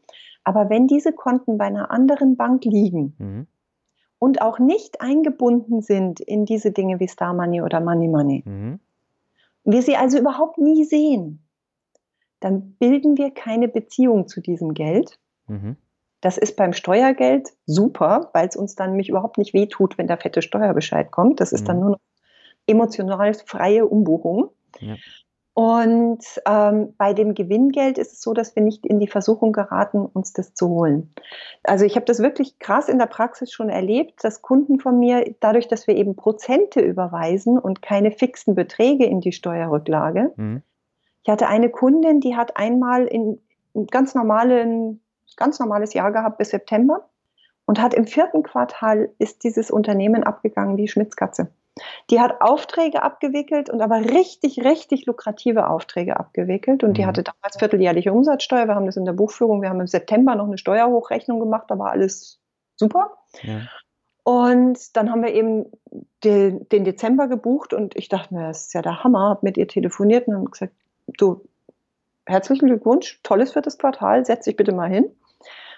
Aber wenn diese Konten bei einer anderen Bank liegen mhm. und auch nicht eingebunden sind in diese Dinge wie Star Money oder Money Money, mhm. wir sie also überhaupt nie sehen, dann bilden wir keine Beziehung zu diesem Geld. Mhm. Das ist beim Steuergeld super, weil es uns dann nämlich überhaupt nicht wehtut, wenn der fette Steuerbescheid kommt. Das ist dann mhm. nur noch emotional freie Umbuchung. Ja. Und ähm, bei dem Gewinngeld ist es so, dass wir nicht in die Versuchung geraten, uns das zu holen. Also ich habe das wirklich krass in der Praxis schon erlebt, dass Kunden von mir, dadurch, dass wir eben Prozente überweisen und keine fixen Beträge in die Steuerrücklage. Mhm. Ich hatte eine Kundin, die hat einmal in ein ganz, normalen, ganz normales Jahr gehabt bis September und hat im vierten Quartal ist dieses Unternehmen abgegangen wie Schmitzkatze. Die hat Aufträge abgewickelt und aber richtig, richtig lukrative Aufträge abgewickelt. Und die mhm. hatte damals vierteljährliche Umsatzsteuer. Wir haben das in der Buchführung. Wir haben im September noch eine Steuerhochrechnung gemacht. Da war alles super. Ja. Und dann haben wir eben den, den, Dezember gebucht und ich dachte mir, das ist ja der Hammer. Hab mit ihr telefoniert und haben gesagt, du, herzlichen Glückwunsch, tolles viertes Quartal, setz dich bitte mal hin.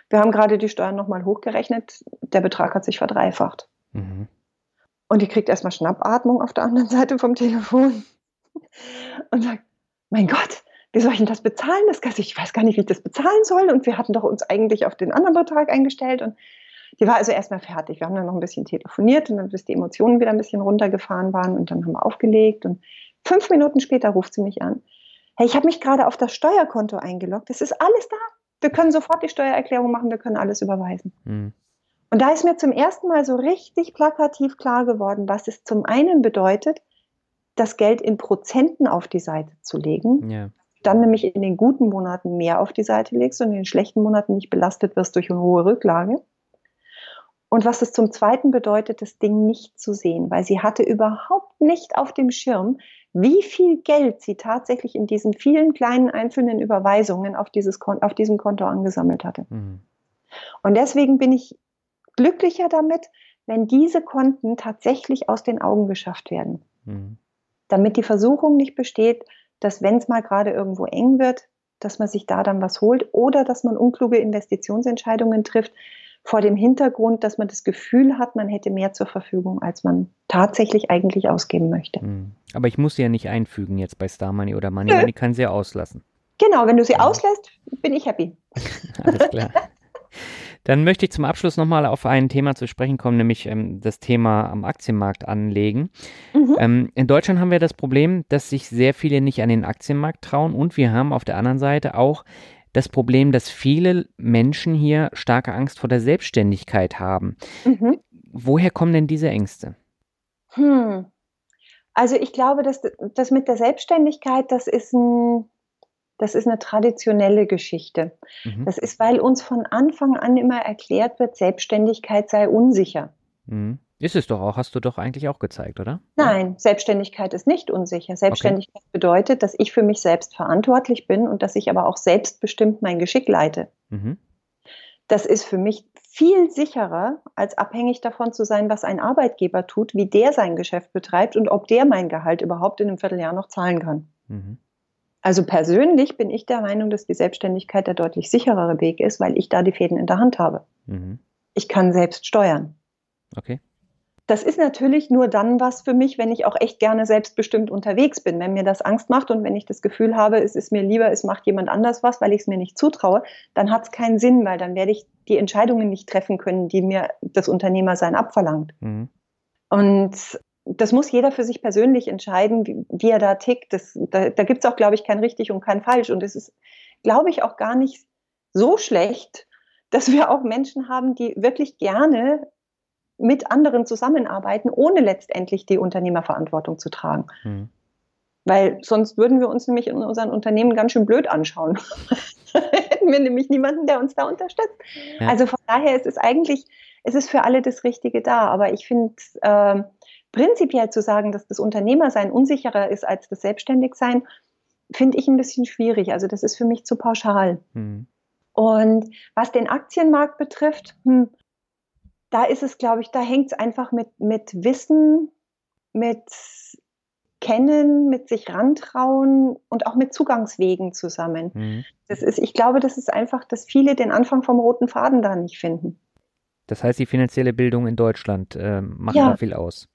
Wir haben gerade die Steuern nochmal hochgerechnet. Der Betrag hat sich verdreifacht. Mhm. Und die kriegt erstmal Schnappatmung auf der anderen Seite vom Telefon und sagt, mein Gott, wie soll ich denn das bezahlen? Das, ich weiß gar nicht, wie ich das bezahlen soll. Und wir hatten doch uns eigentlich auf den anderen Betrag eingestellt. Und die war also erstmal fertig. Wir haben dann noch ein bisschen telefoniert und dann, bis die Emotionen wieder ein bisschen runtergefahren waren. Und dann haben wir aufgelegt. Und fünf Minuten später ruft sie mich an. Hey, ich habe mich gerade auf das Steuerkonto eingeloggt. Es ist alles da. Wir können sofort die Steuererklärung machen. Wir können alles überweisen. Mhm. Und da ist mir zum ersten Mal so richtig plakativ klar geworden, was es zum einen bedeutet, das Geld in Prozenten auf die Seite zu legen. Ja. dann nämlich in den guten Monaten mehr auf die Seite legst und in den schlechten Monaten nicht belastet wirst durch eine hohe Rücklage. Und was es zum Zweiten bedeutet, das Ding nicht zu sehen, weil sie hatte überhaupt nicht auf dem Schirm, wie viel Geld sie tatsächlich in diesen vielen kleinen einzelnen Überweisungen auf, dieses, auf diesem Konto angesammelt hatte. Mhm. Und deswegen bin ich glücklicher damit, wenn diese Konten tatsächlich aus den Augen geschafft werden. Mhm. Damit die Versuchung nicht besteht, dass wenn es mal gerade irgendwo eng wird, dass man sich da dann was holt oder dass man unkluge Investitionsentscheidungen trifft, vor dem Hintergrund, dass man das Gefühl hat, man hätte mehr zur Verfügung, als man tatsächlich eigentlich ausgeben möchte. Hm. Aber ich muss sie ja nicht einfügen jetzt bei Star Money oder Money, Money kann sie ja auslassen. Genau, wenn du sie ja. auslässt, bin ich happy. Alles klar. Dann möchte ich zum Abschluss nochmal auf ein Thema zu sprechen kommen, nämlich ähm, das Thema am Aktienmarkt anlegen. Mhm. Ähm, in Deutschland haben wir das Problem, dass sich sehr viele nicht an den Aktienmarkt trauen und wir haben auf der anderen Seite auch das Problem, dass viele Menschen hier starke Angst vor der Selbstständigkeit haben. Mhm. Woher kommen denn diese Ängste? Hm. Also ich glaube, dass das mit der Selbstständigkeit, das ist ein, das ist eine traditionelle Geschichte. Mhm. Das ist, weil uns von Anfang an immer erklärt wird, Selbstständigkeit sei unsicher. Mhm. Ist es doch auch, hast du doch eigentlich auch gezeigt, oder? Nein, Selbstständigkeit ist nicht unsicher. Selbstständigkeit okay. bedeutet, dass ich für mich selbst verantwortlich bin und dass ich aber auch selbstbestimmt mein Geschick leite. Mhm. Das ist für mich viel sicherer, als abhängig davon zu sein, was ein Arbeitgeber tut, wie der sein Geschäft betreibt und ob der mein Gehalt überhaupt in einem Vierteljahr noch zahlen kann. Mhm. Also persönlich bin ich der Meinung, dass die Selbstständigkeit der deutlich sicherere Weg ist, weil ich da die Fäden in der Hand habe. Mhm. Ich kann selbst steuern. Okay. Das ist natürlich nur dann was für mich, wenn ich auch echt gerne selbstbestimmt unterwegs bin. Wenn mir das Angst macht und wenn ich das Gefühl habe, es ist mir lieber, es macht jemand anders was, weil ich es mir nicht zutraue, dann hat es keinen Sinn, weil dann werde ich die Entscheidungen nicht treffen können, die mir das Unternehmersein abverlangt. Mhm. Und das muss jeder für sich persönlich entscheiden, wie, wie er da tickt. Das, da da gibt es auch, glaube ich, kein richtig und kein falsch. Und es ist, glaube ich, auch gar nicht so schlecht, dass wir auch Menschen haben, die wirklich gerne mit anderen zusammenarbeiten, ohne letztendlich die Unternehmerverantwortung zu tragen. Mhm. Weil sonst würden wir uns nämlich in unseren Unternehmen ganz schön blöd anschauen. Hätten wir nämlich niemanden, der uns da unterstützt. Ja. Also von daher ist es eigentlich, es ist für alle das Richtige da. Aber ich finde, äh, prinzipiell zu sagen, dass das Unternehmersein unsicherer ist als das Selbstständigsein, finde ich ein bisschen schwierig. Also das ist für mich zu pauschal. Mhm. Und was den Aktienmarkt betrifft, hm, da ist es, glaube ich, da hängt es einfach mit, mit Wissen, mit Kennen, mit sich rantrauen und auch mit Zugangswegen zusammen. Mhm. Das ist, ich glaube, das ist einfach, dass viele den Anfang vom roten Faden da nicht finden. Das heißt, die finanzielle Bildung in Deutschland äh, macht ja. da viel aus.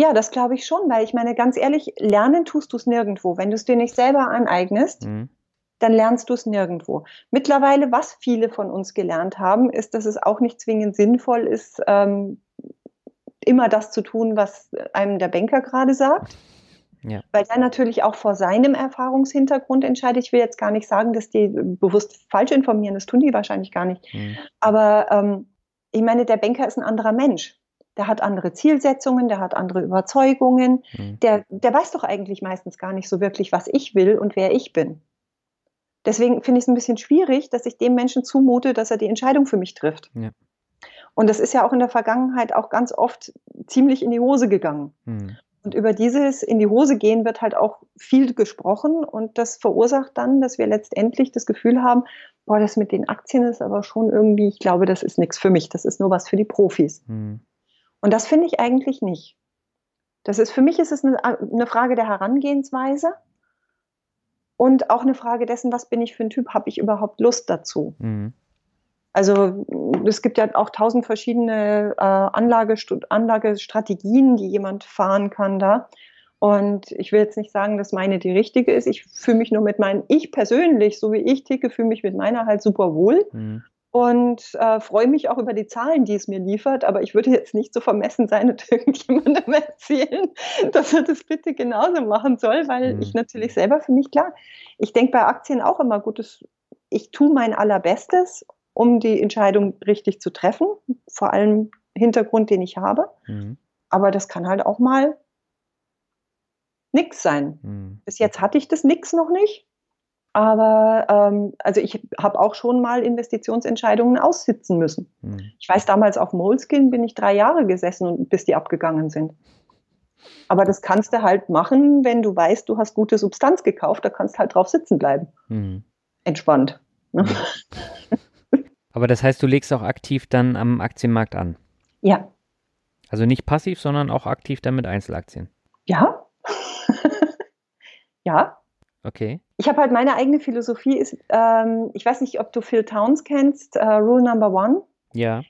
Ja, das glaube ich schon, weil ich meine, ganz ehrlich, lernen tust du es nirgendwo. Wenn du es dir nicht selber aneignest, mhm dann lernst du es nirgendwo. Mittlerweile, was viele von uns gelernt haben, ist, dass es auch nicht zwingend sinnvoll ist, ähm, immer das zu tun, was einem der Banker gerade sagt. Ja. Weil er natürlich auch vor seinem Erfahrungshintergrund entscheidet. Ich will jetzt gar nicht sagen, dass die bewusst falsch informieren, das tun die wahrscheinlich gar nicht. Mhm. Aber ähm, ich meine, der Banker ist ein anderer Mensch. Der hat andere Zielsetzungen, der hat andere Überzeugungen. Mhm. Der, der weiß doch eigentlich meistens gar nicht so wirklich, was ich will und wer ich bin. Deswegen finde ich es ein bisschen schwierig, dass ich dem Menschen zumute, dass er die Entscheidung für mich trifft. Ja. Und das ist ja auch in der Vergangenheit auch ganz oft ziemlich in die Hose gegangen. Mhm. Und über dieses in die Hose gehen wird halt auch viel gesprochen und das verursacht dann, dass wir letztendlich das Gefühl haben, boah, das mit den Aktien ist aber schon irgendwie, ich glaube, das ist nichts für mich, das ist nur was für die Profis. Mhm. Und das finde ich eigentlich nicht. Das ist für mich ist es eine, eine Frage der Herangehensweise und auch eine Frage dessen, was bin ich für ein Typ, habe ich überhaupt Lust dazu? Mhm. Also es gibt ja auch tausend verschiedene äh, Anlage, Anlagestrategien, die jemand fahren kann da. Und ich will jetzt nicht sagen, dass meine die richtige ist. Ich fühle mich nur mit meinen, ich persönlich, so wie ich ticke, fühle mich mit meiner halt super wohl. Mhm und äh, freue mich auch über die Zahlen, die es mir liefert. Aber ich würde jetzt nicht so vermessen sein und irgendjemandem erzählen, dass er das bitte genauso machen soll, weil mhm. ich natürlich selber für mich klar, ich denke bei Aktien auch immer gut, ich tue mein allerbestes, um die Entscheidung richtig zu treffen, vor allem Hintergrund, den ich habe. Mhm. Aber das kann halt auch mal nix sein. Mhm. Bis jetzt hatte ich das nix noch nicht. Aber ähm, also ich habe auch schon mal Investitionsentscheidungen aussitzen müssen. Hm. Ich weiß, damals auf Moleskin bin ich drei Jahre gesessen, und, bis die abgegangen sind. Aber das kannst du halt machen, wenn du weißt, du hast gute Substanz gekauft, da kannst du halt drauf sitzen bleiben. Hm. Entspannt. Ne? Aber das heißt, du legst auch aktiv dann am Aktienmarkt an? Ja. Also nicht passiv, sondern auch aktiv dann mit Einzelaktien? Ja. ja. Okay. Ich habe halt meine eigene Philosophie ist, ähm, ich weiß nicht, ob du Phil Towns kennst, uh, Rule Number One. Ja.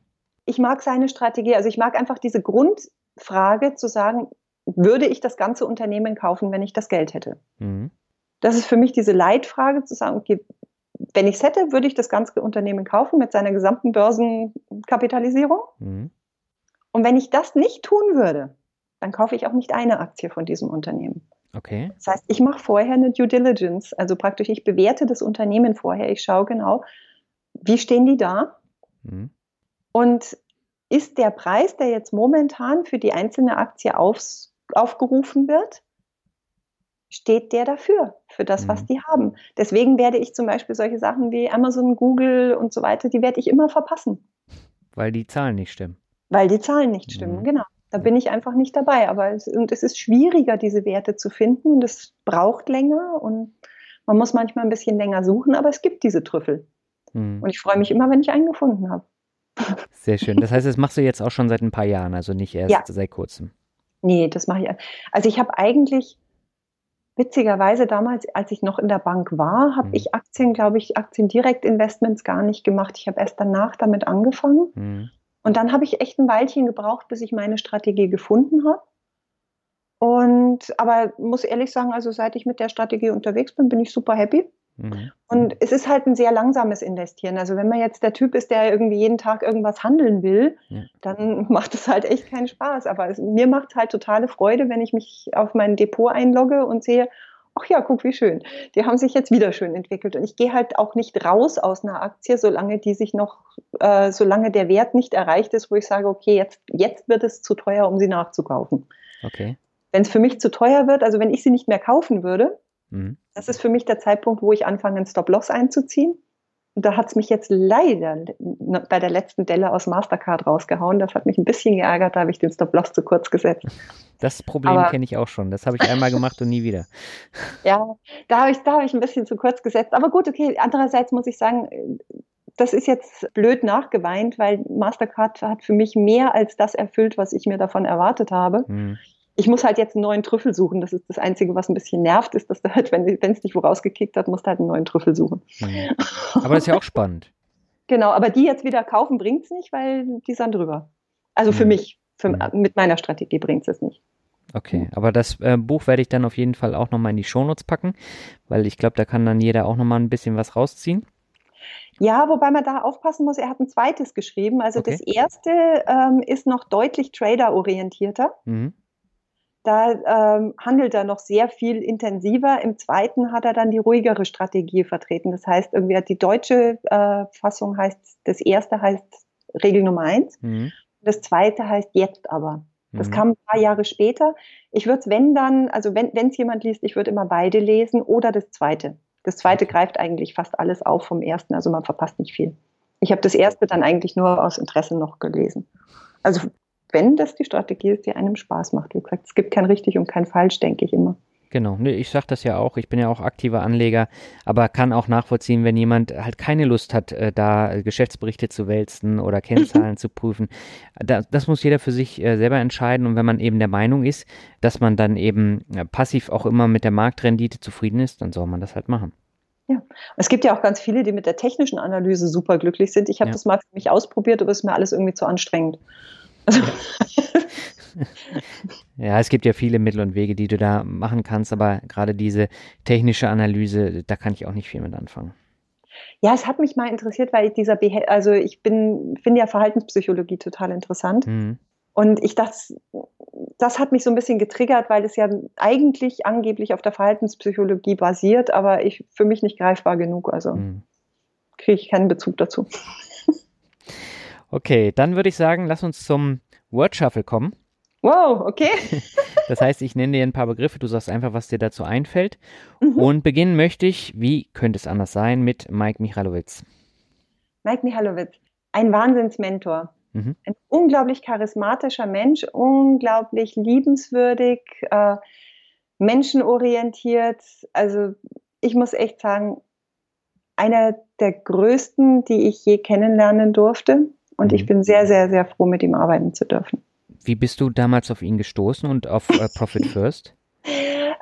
Ich mag seine Strategie, also ich mag einfach diese Grundfrage zu sagen, würde ich das ganze Unternehmen kaufen, wenn ich das Geld hätte? Mhm. Das ist für mich diese Leitfrage zu sagen, okay, wenn ich es hätte, würde ich das ganze Unternehmen kaufen mit seiner gesamten Börsenkapitalisierung. Mhm. Und wenn ich das nicht tun würde, dann kaufe ich auch nicht eine Aktie von diesem Unternehmen. Okay. Das heißt, ich mache vorher eine Due Diligence, also praktisch, ich bewerte das Unternehmen vorher. Ich schaue genau, wie stehen die da? Mhm. Und ist der Preis, der jetzt momentan für die einzelne Aktie aufs, aufgerufen wird, steht der dafür, für das, mhm. was die haben. Deswegen werde ich zum Beispiel solche Sachen wie Amazon, Google und so weiter, die werde ich immer verpassen. Weil die Zahlen nicht stimmen. Weil die Zahlen nicht stimmen, mhm. genau. Da bin ich einfach nicht dabei. Aber es, und es ist schwieriger, diese Werte zu finden und es braucht länger und man muss manchmal ein bisschen länger suchen, aber es gibt diese Trüffel. Mhm. Und ich freue mich immer, wenn ich einen gefunden habe. Sehr schön. Das heißt, das machst du jetzt auch schon seit ein paar Jahren, also nicht erst ja. seit kurzem. Nee, das mache ich. Also ich habe eigentlich witzigerweise damals, als ich noch in der Bank war, habe mhm. ich Aktien, glaube ich, Aktiendirektinvestments gar nicht gemacht. Ich habe erst danach damit angefangen. Mhm. Und dann habe ich echt ein Weilchen gebraucht, bis ich meine Strategie gefunden habe. Und aber muss ehrlich sagen, also seit ich mit der Strategie unterwegs bin, bin ich super happy. Mhm. Und es ist halt ein sehr langsames Investieren. Also wenn man jetzt der Typ ist, der irgendwie jeden Tag irgendwas handeln will, ja. dann macht es halt echt keinen Spaß. Aber es, mir macht es halt totale Freude, wenn ich mich auf mein Depot einlogge und sehe, ach ja, guck, wie schön. Die haben sich jetzt wieder schön entwickelt. Und ich gehe halt auch nicht raus aus einer Aktie, solange die sich noch, äh, solange der Wert nicht erreicht ist, wo ich sage, okay, jetzt, jetzt wird es zu teuer, um sie nachzukaufen. Okay. Wenn es für mich zu teuer wird, also wenn ich sie nicht mehr kaufen würde, Mhm. Das ist für mich der Zeitpunkt, wo ich anfange, einen Stop-Loss einzuziehen. Da hat es mich jetzt leider bei der letzten Delle aus Mastercard rausgehauen. Das hat mich ein bisschen geärgert, da habe ich den Stop-Loss zu kurz gesetzt. Das Problem kenne ich auch schon. Das habe ich einmal gemacht und nie wieder. Ja, da habe ich, hab ich ein bisschen zu kurz gesetzt. Aber gut, okay. Andererseits muss ich sagen, das ist jetzt blöd nachgeweint, weil Mastercard hat für mich mehr als das erfüllt, was ich mir davon erwartet habe. Mhm ich muss halt jetzt einen neuen Trüffel suchen. Das ist das Einzige, was ein bisschen nervt, ist, dass du halt, wenn es dich wo rausgekickt hat, musst du halt einen neuen Trüffel suchen. Mhm. Aber das ist ja auch spannend. genau, aber die jetzt wieder kaufen bringt es nicht, weil die sind drüber. Also mhm. für mich, für, mhm. mit meiner Strategie bringt es nicht. Okay, aber das äh, Buch werde ich dann auf jeden Fall auch nochmal in die Shownotes packen, weil ich glaube, da kann dann jeder auch nochmal ein bisschen was rausziehen. Ja, wobei man da aufpassen muss, er hat ein zweites geschrieben. Also okay. das erste ähm, ist noch deutlich trader-orientierter. Mhm. Da ähm, handelt er noch sehr viel intensiver. Im zweiten hat er dann die ruhigere Strategie vertreten. Das heißt, irgendwie die deutsche äh, Fassung heißt, das erste heißt Regel Nummer eins. Mhm. Das zweite heißt jetzt aber. Das mhm. kam ein paar Jahre später. Ich würde es, wenn dann, also wenn es jemand liest, ich würde immer beide lesen oder das zweite. Das zweite greift eigentlich fast alles auf vom ersten, also man verpasst nicht viel. Ich habe das erste dann eigentlich nur aus Interesse noch gelesen. Also wenn das die Strategie ist, die einem Spaß macht. Wie gesagt, es gibt kein richtig und kein falsch, denke ich immer. Genau, ich sage das ja auch, ich bin ja auch aktiver Anleger, aber kann auch nachvollziehen, wenn jemand halt keine Lust hat, äh, da Geschäftsberichte zu wälzen oder Kennzahlen zu prüfen. das muss jeder für sich äh, selber entscheiden und wenn man eben der Meinung ist, dass man dann eben äh, passiv auch immer mit der Marktrendite zufrieden ist, dann soll man das halt machen. Ja, es gibt ja auch ganz viele, die mit der technischen Analyse super glücklich sind. Ich habe ja. das mal für mich ausprobiert, aber es ist mir alles irgendwie zu anstrengend. Also ja, es gibt ja viele Mittel und Wege, die du da machen kannst, aber gerade diese technische Analyse, da kann ich auch nicht viel mit anfangen. Ja, es hat mich mal interessiert, weil ich dieser, Beha also ich bin, finde ja Verhaltenspsychologie total interessant. Mhm. Und ich dachte, das hat mich so ein bisschen getriggert, weil es ja eigentlich angeblich auf der Verhaltenspsychologie basiert, aber ich für mich nicht greifbar genug. Also mhm. kriege ich keinen Bezug dazu. Okay, dann würde ich sagen, lass uns zum Word Shuffle kommen. Wow, okay. das heißt, ich nenne dir ein paar Begriffe, du sagst einfach, was dir dazu einfällt. Mhm. Und beginnen möchte ich, wie könnte es anders sein, mit Mike Michalowitz. Mike Michalowitz, ein Wahnsinnsmentor. Mhm. Ein unglaublich charismatischer Mensch, unglaublich liebenswürdig, äh, menschenorientiert. Also ich muss echt sagen, einer der größten, die ich je kennenlernen durfte. Und mhm. ich bin sehr, sehr, sehr froh, mit ihm arbeiten zu dürfen. Wie bist du damals auf ihn gestoßen und auf äh, Profit First?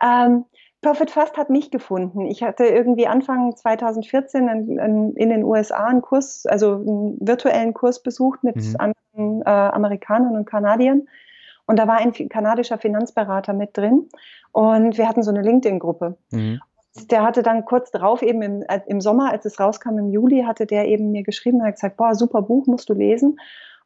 ähm, Profit First hat mich gefunden. Ich hatte irgendwie Anfang 2014 in, in, in den USA einen Kurs, also einen virtuellen Kurs besucht mit mhm. anderen äh, Amerikanern und Kanadiern. Und da war ein kanadischer Finanzberater mit drin. Und wir hatten so eine LinkedIn-Gruppe. Mhm. Der hatte dann kurz drauf, eben im, im Sommer, als es rauskam, im Juli, hatte der eben mir geschrieben und hat gesagt, boah, super Buch, musst du lesen.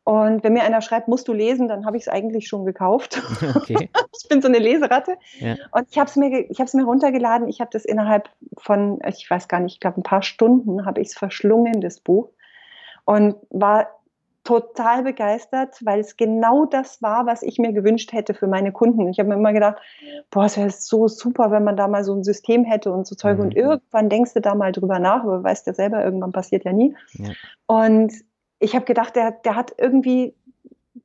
Und wenn mir einer schreibt, musst du lesen, dann habe ich es eigentlich schon gekauft. Okay. ich bin so eine Leseratte. Ja. Und ich habe es mir, ich mir runtergeladen. Ich habe das innerhalb von, ich weiß gar nicht, ich glaube ein paar Stunden habe ich es verschlungen, das Buch. Und war total begeistert, weil es genau das war, was ich mir gewünscht hätte für meine Kunden. Ich habe mir immer gedacht, boah, es wäre so super, wenn man da mal so ein System hätte und so Zeug. Mhm. Und irgendwann denkst du da mal drüber nach, aber weißt ja selber, irgendwann passiert ja nie. Ja. Und ich habe gedacht, der, der hat irgendwie,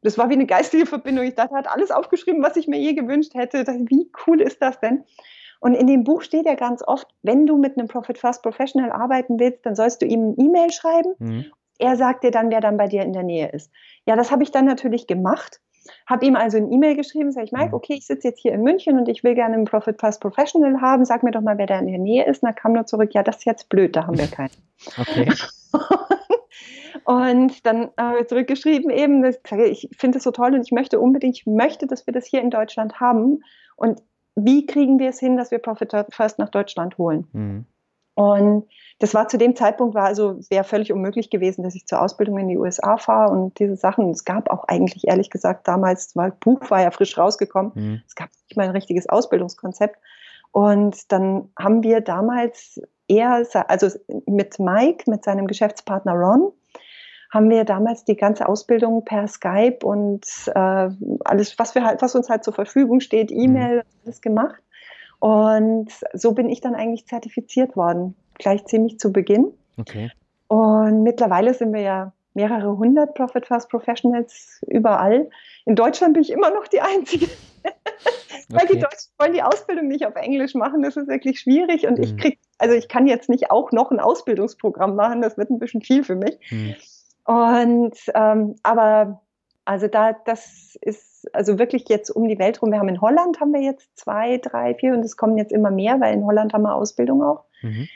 das war wie eine geistige Verbindung. Ich dachte, er hat alles aufgeschrieben, was ich mir je gewünscht hätte. Dachte, wie cool ist das denn? Und in dem Buch steht ja ganz oft, wenn du mit einem Profit First Professional arbeiten willst, dann sollst du ihm eine E-Mail schreiben. Mhm. Er sagt dir dann, wer dann bei dir in der Nähe ist. Ja, das habe ich dann natürlich gemacht. Habe ihm also eine E-Mail geschrieben, sage ich, Mike, mhm. okay, ich sitze jetzt hier in München und ich will gerne einen Profit First Professional haben. Sag mir doch mal, wer da in der Nähe ist. Und dann kam nur zurück, ja, das ist jetzt blöd, da haben wir keinen. Okay. Und dann habe ich zurückgeschrieben eben, dass ich, ich finde es so toll und ich möchte unbedingt, ich möchte, dass wir das hier in Deutschland haben. Und wie kriegen wir es hin, dass wir Profit First nach Deutschland holen? Mhm. Und das war zu dem Zeitpunkt, war also, wäre völlig unmöglich gewesen, dass ich zur Ausbildung in die USA fahre und diese Sachen. Es gab auch eigentlich, ehrlich gesagt, damals, weil Buch war ja frisch rausgekommen, mhm. es gab nicht mal ein richtiges Ausbildungskonzept. Und dann haben wir damals eher, also mit Mike, mit seinem Geschäftspartner Ron, haben wir damals die ganze Ausbildung per Skype und äh, alles, was wir halt, was uns halt zur Verfügung steht, mhm. E-Mail, alles gemacht. Und so bin ich dann eigentlich zertifiziert worden, gleich ziemlich zu Beginn. Okay. Und mittlerweile sind wir ja mehrere hundert Profit First Professionals überall. In Deutschland bin ich immer noch die Einzige. Weil okay. die Deutschen wollen die Ausbildung nicht auf Englisch machen. Das ist wirklich schwierig. Und mhm. ich krieg, also ich kann jetzt nicht auch noch ein Ausbildungsprogramm machen. Das wird ein bisschen viel für mich. Mhm. Und ähm, aber also da, das ist also wirklich jetzt um die Welt rum. Wir haben in Holland haben wir jetzt zwei, drei, vier und es kommen jetzt immer mehr, weil in Holland haben wir Ausbildung auch. Mhm.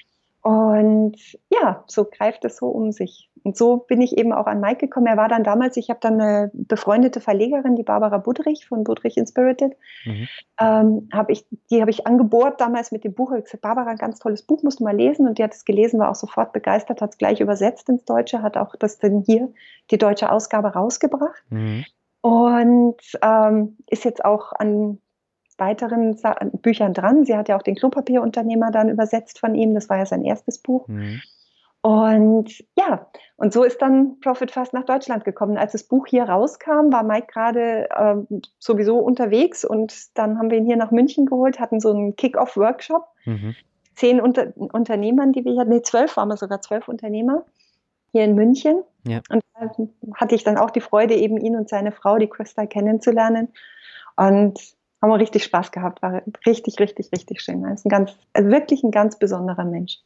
Und ja, so greift es so um sich. Und so bin ich eben auch an Mike gekommen. Er war dann damals, ich habe dann eine befreundete Verlegerin, die Barbara Budrich von Budrich Inspirited, mhm. ähm, hab ich, die habe ich angebohrt damals mit dem Buch. Ich habe gesagt, Barbara, ein ganz tolles Buch, musst du mal lesen. Und die hat es gelesen, war auch sofort begeistert, hat es gleich übersetzt ins Deutsche, hat auch das dann hier, die deutsche Ausgabe rausgebracht. Mhm. Und ähm, ist jetzt auch an weiteren Sa Büchern dran. Sie hat ja auch den Klopapierunternehmer dann übersetzt von ihm. Das war ja sein erstes Buch. Mhm. Und ja, und so ist dann Profit Fast nach Deutschland gekommen. Als das Buch hier rauskam, war Mike gerade äh, sowieso unterwegs und dann haben wir ihn hier nach München geholt, hatten so einen Kick-Off-Workshop. Mhm. Zehn Unter Unternehmern, die wir hier, nee, zwölf waren wir sogar, zwölf Unternehmer hier in München. Ja. Und da hatte ich dann auch die Freude, eben ihn und seine Frau, die Christa, kennenzulernen. Und haben wir richtig Spaß gehabt, war richtig, richtig, richtig schön. Er ist ein ganz, also wirklich ein ganz besonderer Mensch.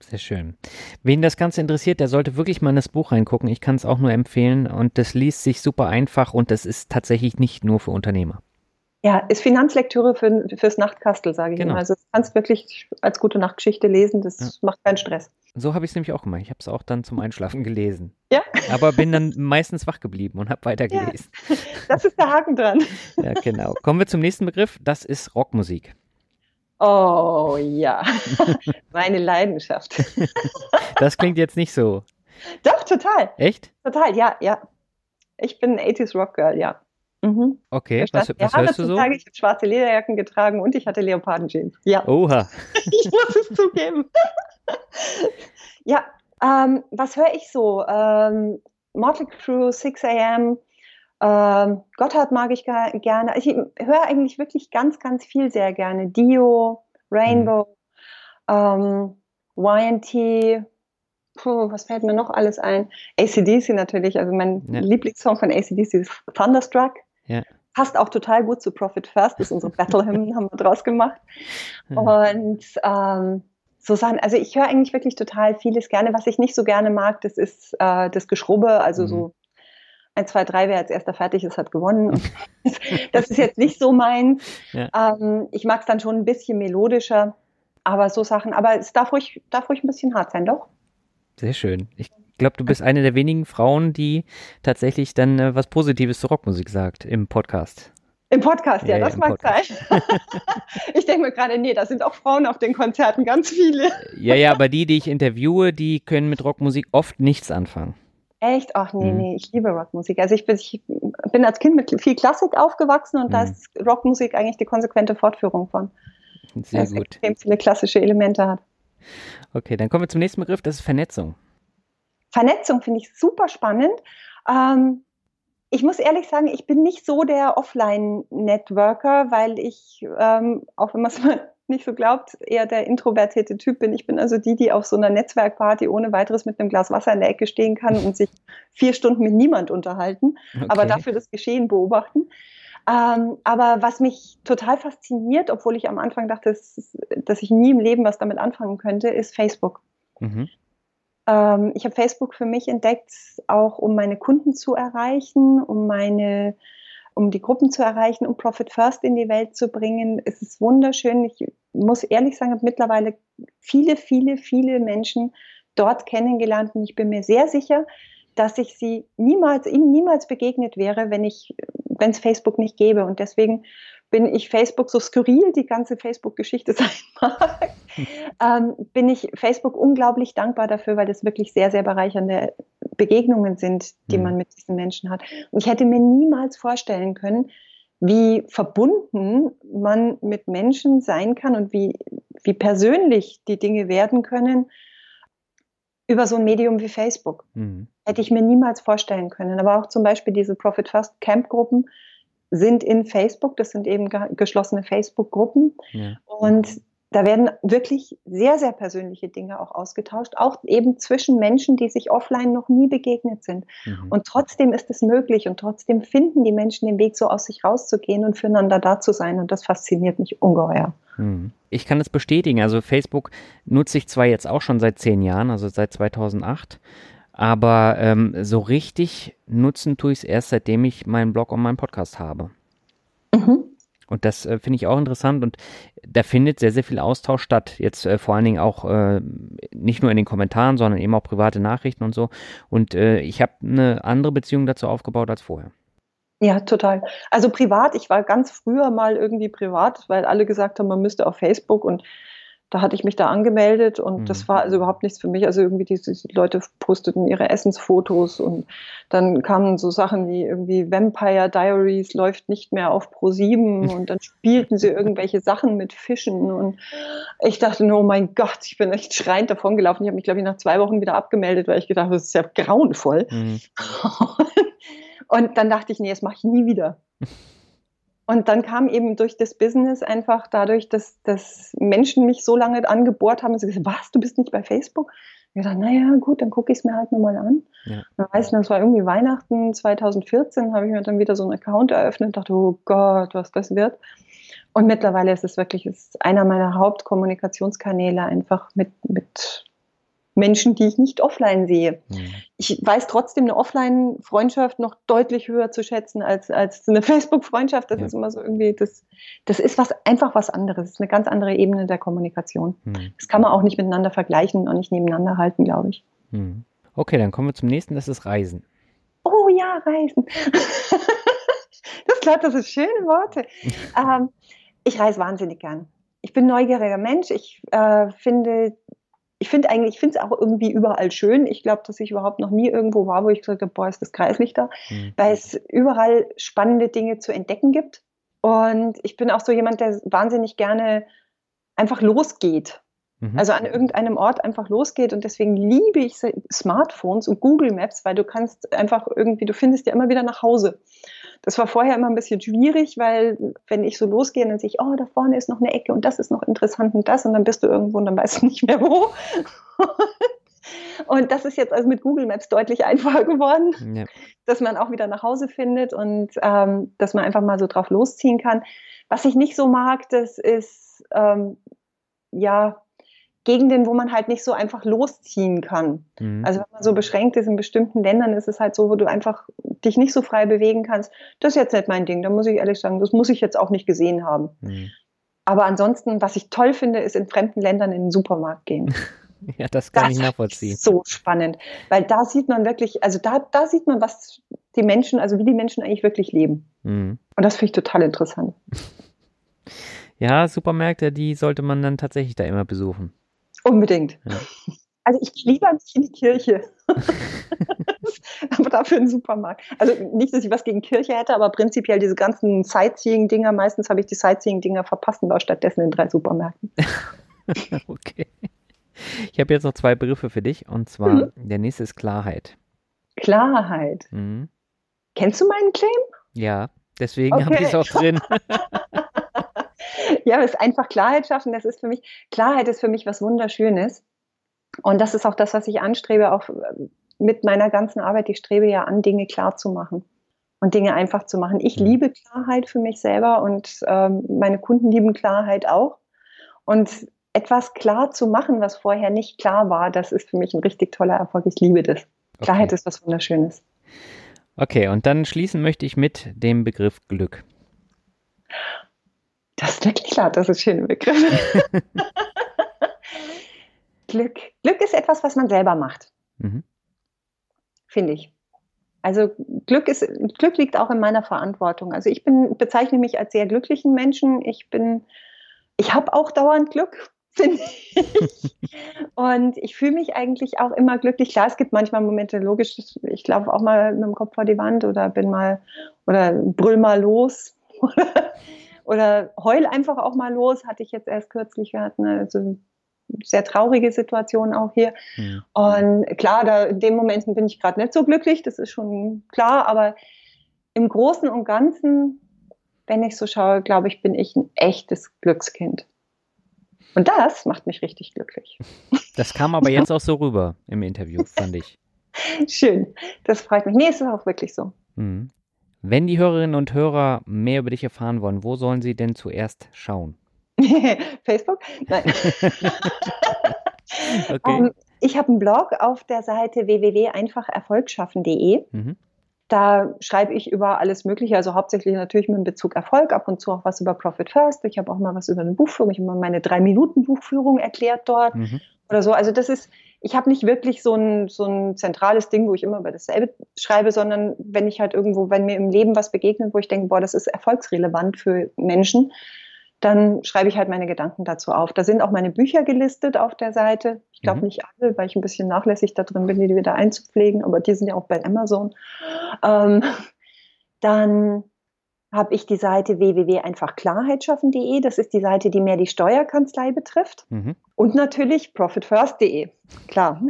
Sehr schön. Wen das Ganze interessiert, der sollte wirklich mal in das Buch reingucken. Ich kann es auch nur empfehlen und das liest sich super einfach und das ist tatsächlich nicht nur für Unternehmer. Ja, ist Finanzlektüre für, fürs Nachtkastel, sage ich genau. immer. Also das kannst du wirklich als gute Nachtgeschichte lesen, das ja. macht keinen Stress. So habe ich es nämlich auch gemacht. Ich habe es auch dann zum Einschlafen gelesen. Ja. Aber bin dann meistens wach geblieben und habe weitergelesen. Ja, das ist der Haken dran. Ja, genau. Kommen wir zum nächsten Begriff. Das ist Rockmusik. Oh ja, meine Leidenschaft. das klingt jetzt nicht so. Doch, total. Echt? Total, ja, ja. Ich bin 80s Rock Girl, ja. Mhm. Okay, was, was hörst du so? Tage, ich habe schwarze Lederjacken getragen und ich hatte Leopardenjeans. Ja. Oha. ich muss es zugeben. ja, ähm, was höre ich so? Ähm, Motley Crue, 6 a.m., Ähm, Gotthard mag ich gerne. Ich höre eigentlich wirklich ganz, ganz viel sehr gerne. Dio, Rainbow, mhm. ähm, YNT, puh, was fällt mir noch alles ein? ACDC natürlich, also mein ja. Lieblingssong von ACDC ist Thunderstruck. Ja. Passt auch total gut zu Profit First, das ist unsere Battle Hymn, haben wir draus gemacht. Und ähm, so Sachen, also ich höre eigentlich wirklich total vieles gerne. Was ich nicht so gerne mag, das ist äh, das Geschrubbe, also mhm. so 1, 2, 3, wer als erster fertig ist, hat gewonnen. das ist jetzt nicht so meins. Ja. Ähm, ich mag es dann schon ein bisschen melodischer, aber so Sachen, aber es darf ruhig, darf ruhig ein bisschen hart sein, doch. Sehr schön. Ich glaube, du bist eine der wenigen Frauen, die tatsächlich dann äh, was Positives zur Rockmusik sagt im Podcast. Im Podcast, ja, ja das mag Podcast. sein. ich denke mir gerade, nee, da sind auch Frauen auf den Konzerten, ganz viele. ja, ja, aber die, die ich interviewe, die können mit Rockmusik oft nichts anfangen. Echt? Ach nee, mhm. nee, ich liebe Rockmusik. Also ich bin, ich bin als Kind mit viel Klassik aufgewachsen und mhm. da ist Rockmusik eigentlich die konsequente Fortführung von. Sehr gut. Extrem viele klassische Elemente hat. Okay, dann kommen wir zum nächsten Begriff, das ist Vernetzung. Vernetzung finde ich super spannend. Ähm, ich muss ehrlich sagen, ich bin nicht so der Offline-Networker, weil ich, ähm, auch wenn man es mal nicht so glaubt, eher der introvertierte Typ bin. Ich bin also die, die auf so einer Netzwerkparty ohne weiteres mit einem Glas Wasser in der Ecke stehen kann und sich vier Stunden mit niemand unterhalten, okay. aber dafür das Geschehen beobachten. Ähm, aber was mich total fasziniert, obwohl ich am Anfang dachte, dass, dass ich nie im Leben was damit anfangen könnte, ist Facebook. Mhm. Ähm, ich habe Facebook für mich entdeckt, auch um meine Kunden zu erreichen, um meine um die Gruppen zu erreichen, um Profit First in die Welt zu bringen. Es ist wunderschön. Ich muss ehrlich sagen, ich habe mittlerweile viele, viele, viele Menschen dort kennengelernt und ich bin mir sehr sicher, dass ich sie niemals, ihnen niemals begegnet wäre, wenn ich, wenn es Facebook nicht gäbe. Und deswegen bin ich Facebook, so skurril die ganze Facebook-Geschichte sein mag, ähm, bin ich Facebook unglaublich dankbar dafür, weil das wirklich sehr, sehr bereichernde Begegnungen sind, die mhm. man mit diesen Menschen hat. Und ich hätte mir niemals vorstellen können, wie verbunden man mit Menschen sein kann und wie, wie persönlich die Dinge werden können über so ein Medium wie Facebook. Mhm. Hätte ich mir niemals vorstellen können. Aber auch zum Beispiel diese Profit First Camp Gruppen, sind in Facebook, das sind eben geschlossene Facebook-Gruppen. Ja. Und da werden wirklich sehr, sehr persönliche Dinge auch ausgetauscht, auch eben zwischen Menschen, die sich offline noch nie begegnet sind. Mhm. Und trotzdem ist es möglich und trotzdem finden die Menschen den Weg, so aus sich rauszugehen und füreinander da zu sein. Und das fasziniert mich ungeheuer. Mhm. Ich kann es bestätigen. Also Facebook nutze ich zwar jetzt auch schon seit zehn Jahren, also seit 2008. Aber ähm, so richtig nutzen tue ich es erst, seitdem ich meinen Blog und meinen Podcast habe. Mhm. Und das äh, finde ich auch interessant und da findet sehr, sehr viel Austausch statt. Jetzt äh, vor allen Dingen auch äh, nicht nur in den Kommentaren, sondern eben auch private Nachrichten und so. Und äh, ich habe eine andere Beziehung dazu aufgebaut als vorher. Ja, total. Also privat, ich war ganz früher mal irgendwie privat, weil alle gesagt haben, man müsste auf Facebook und da hatte ich mich da angemeldet und mhm. das war also überhaupt nichts für mich. Also irgendwie diese Leute posteten ihre Essensfotos und dann kamen so Sachen wie irgendwie Vampire Diaries läuft nicht mehr auf Pro 7 und dann spielten sie irgendwelche Sachen mit Fischen und ich dachte nur, oh mein Gott, ich bin echt schreiend davon gelaufen. Ich habe mich, glaube ich, nach zwei Wochen wieder abgemeldet, weil ich gedacht habe, das ist ja grauenvoll. Mhm. und dann dachte ich, nee, das mache ich nie wieder. Und dann kam eben durch das Business einfach dadurch, dass, dass Menschen mich so lange angebohrt haben und sie gesagt, was, du bist nicht bei Facebook? Ich dachte, naja, gut, dann gucke ich es mir halt nochmal an. Ja. Dann weiß ich, das war irgendwie Weihnachten 2014, habe ich mir dann wieder so einen Account eröffnet und dachte, oh Gott, was das wird. Und mittlerweile ist es wirklich ist einer meiner Hauptkommunikationskanäle einfach mit, mit Menschen, die ich nicht offline sehe. Mhm. Ich weiß trotzdem eine Offline-Freundschaft noch deutlich höher zu schätzen als, als eine Facebook-Freundschaft. Das ja. ist immer so irgendwie, das, das ist was, einfach was anderes. Das ist eine ganz andere Ebene der Kommunikation. Mhm. Das kann man auch nicht miteinander vergleichen und nicht nebeneinander halten, glaube ich. Mhm. Okay, dann kommen wir zum nächsten, das ist Reisen. Oh ja, Reisen. das klar, das sind schöne Worte. ähm, ich reise wahnsinnig gern. Ich bin neugieriger Mensch. Ich äh, finde ich finde eigentlich, ich finde es auch irgendwie überall schön. Ich glaube, dass ich überhaupt noch nie irgendwo war, wo ich gesagt habe, boah, ist das kreislich da, mhm. weil es überall spannende Dinge zu entdecken gibt. Und ich bin auch so jemand, der wahnsinnig gerne einfach losgeht. Mhm. Also an irgendeinem Ort einfach losgeht und deswegen liebe ich Smartphones und Google Maps, weil du kannst einfach irgendwie, du findest ja immer wieder nach Hause. Das war vorher immer ein bisschen schwierig, weil wenn ich so losgehe, dann sehe ich, oh, da vorne ist noch eine Ecke und das ist noch interessant und das und dann bist du irgendwo und dann weißt du nicht mehr wo. Und das ist jetzt also mit Google Maps deutlich einfacher geworden, ja. dass man auch wieder nach Hause findet und ähm, dass man einfach mal so drauf losziehen kann. Was ich nicht so mag, das ist ähm, ja Gegenden, wo man halt nicht so einfach losziehen kann. Mhm. Also wenn man so beschränkt ist in bestimmten Ländern, ist es halt so, wo du einfach dich nicht so frei bewegen kannst. Das ist jetzt nicht mein Ding, da muss ich ehrlich sagen, das muss ich jetzt auch nicht gesehen haben. Mhm. Aber ansonsten, was ich toll finde, ist in fremden Ländern in den Supermarkt gehen. Ja, das kann das ich nachvollziehen. So spannend, weil da sieht man wirklich, also da, da sieht man, was die Menschen, also wie die Menschen eigentlich wirklich leben. Mhm. Und das finde ich total interessant. Ja, Supermärkte, die sollte man dann tatsächlich da immer besuchen. Unbedingt. Ja. Also ich gehe lieber nicht in die Kirche. aber dafür einen Supermarkt. Also nicht, dass ich was gegen Kirche hätte, aber prinzipiell diese ganzen Sightseeing-Dinger, meistens habe ich die Sightseeing-Dinger verpasst und war stattdessen in drei Supermärkten. okay. Ich habe jetzt noch zwei Begriffe für dich und zwar mhm. der nächste ist Klarheit. Klarheit. Mhm. Kennst du meinen Claim? Ja, deswegen okay. habe ich es auch drin. ja, es ist einfach Klarheit schaffen. Das ist für mich, Klarheit ist für mich was Wunderschönes. Und das ist auch das, was ich anstrebe, auch mit meiner ganzen Arbeit. Ich strebe ja an, Dinge klar zu machen und Dinge einfach zu machen. Ich mhm. liebe Klarheit für mich selber und ähm, meine Kunden lieben Klarheit auch. Und etwas klar zu machen, was vorher nicht klar war, das ist für mich ein richtig toller Erfolg. Ich liebe das. Okay. Klarheit ist was Wunderschönes. Okay, und dann schließen möchte ich mit dem Begriff Glück. Das ist wirklich klar, das ist ein schöner Begriff. Glück. Glück ist etwas, was man selber macht. Mhm. Finde ich. Also Glück ist, Glück liegt auch in meiner Verantwortung. Also ich bin, bezeichne mich als sehr glücklichen Menschen. Ich bin, ich habe auch dauernd Glück finde ich. Und ich fühle mich eigentlich auch immer glücklich. Klar, es gibt manchmal Momente, logisch, ich laufe auch mal mit dem Kopf vor die Wand oder bin mal oder brüll mal los oder, heul einfach auch mal los. Hatte ich jetzt erst kürzlich. Wir hatten also sehr traurige Situation auch hier. Mhm. Und klar, da in dem Moment bin ich gerade nicht so glücklich, das ist schon klar, aber im Großen und Ganzen, wenn ich so schaue, glaube ich, bin ich ein echtes Glückskind. Und das macht mich richtig glücklich. Das kam aber jetzt auch so rüber im Interview, fand ich. Schön, das freut mich. Nee, es ist auch wirklich so. Mhm. Wenn die Hörerinnen und Hörer mehr über dich erfahren wollen, wo sollen sie denn zuerst schauen? Facebook? Nein. okay. um, ähm, ich habe einen Blog auf der Seite www.einfacherfolgschaffen.de. Mhm. Da schreibe ich über alles Mögliche, also hauptsächlich natürlich mit Bezug Erfolg, ab und zu auch was über Profit First. Ich habe auch mal was über eine Buchführung. Ich habe mal meine drei Minuten Buchführung erklärt dort mhm. oder so. Also das ist, ich habe nicht wirklich so ein, so ein zentrales Ding, wo ich immer über dasselbe schreibe, sondern wenn ich halt irgendwo, wenn mir im Leben was begegnet, wo ich denke, boah, das ist erfolgsrelevant für Menschen, dann schreibe ich halt meine Gedanken dazu auf. Da sind auch meine Bücher gelistet auf der Seite. Ich glaube mhm. nicht alle, weil ich ein bisschen nachlässig da drin bin, die wieder einzupflegen, aber die sind ja auch bei Amazon. Ähm, dann habe ich die Seite www.einfachklarheitsschaffen.de. Das ist die Seite, die mehr die Steuerkanzlei betrifft. Mhm. Und natürlich profitfirst.de. Klar.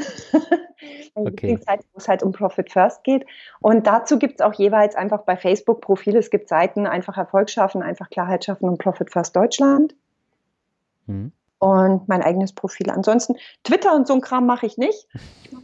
okay. Seite, wo es halt um Profit First geht. Und dazu gibt es auch jeweils einfach bei Facebook Profile. Es gibt Seiten, einfach Erfolg schaffen, einfach Klarheit schaffen und Profit First Deutschland. Mhm. Und mein eigenes Profil. Ansonsten Twitter und so ein Kram mache ich nicht.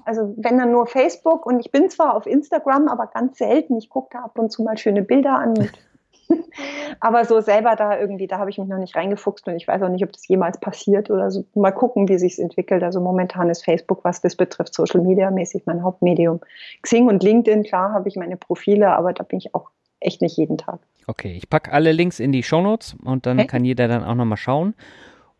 Also wenn dann nur Facebook und ich bin zwar auf Instagram, aber ganz selten. Ich gucke da ab und zu mal schöne Bilder an Aber so selber da irgendwie, da habe ich mich noch nicht reingefuchst und ich weiß auch nicht, ob das jemals passiert oder so. Mal gucken, wie sich es entwickelt. Also momentan ist Facebook, was das betrifft, Social Media mäßig mein Hauptmedium. Xing und LinkedIn, klar, habe ich meine Profile, aber da bin ich auch echt nicht jeden Tag. Okay, ich packe alle Links in die Shownotes und dann okay. kann jeder dann auch nochmal schauen.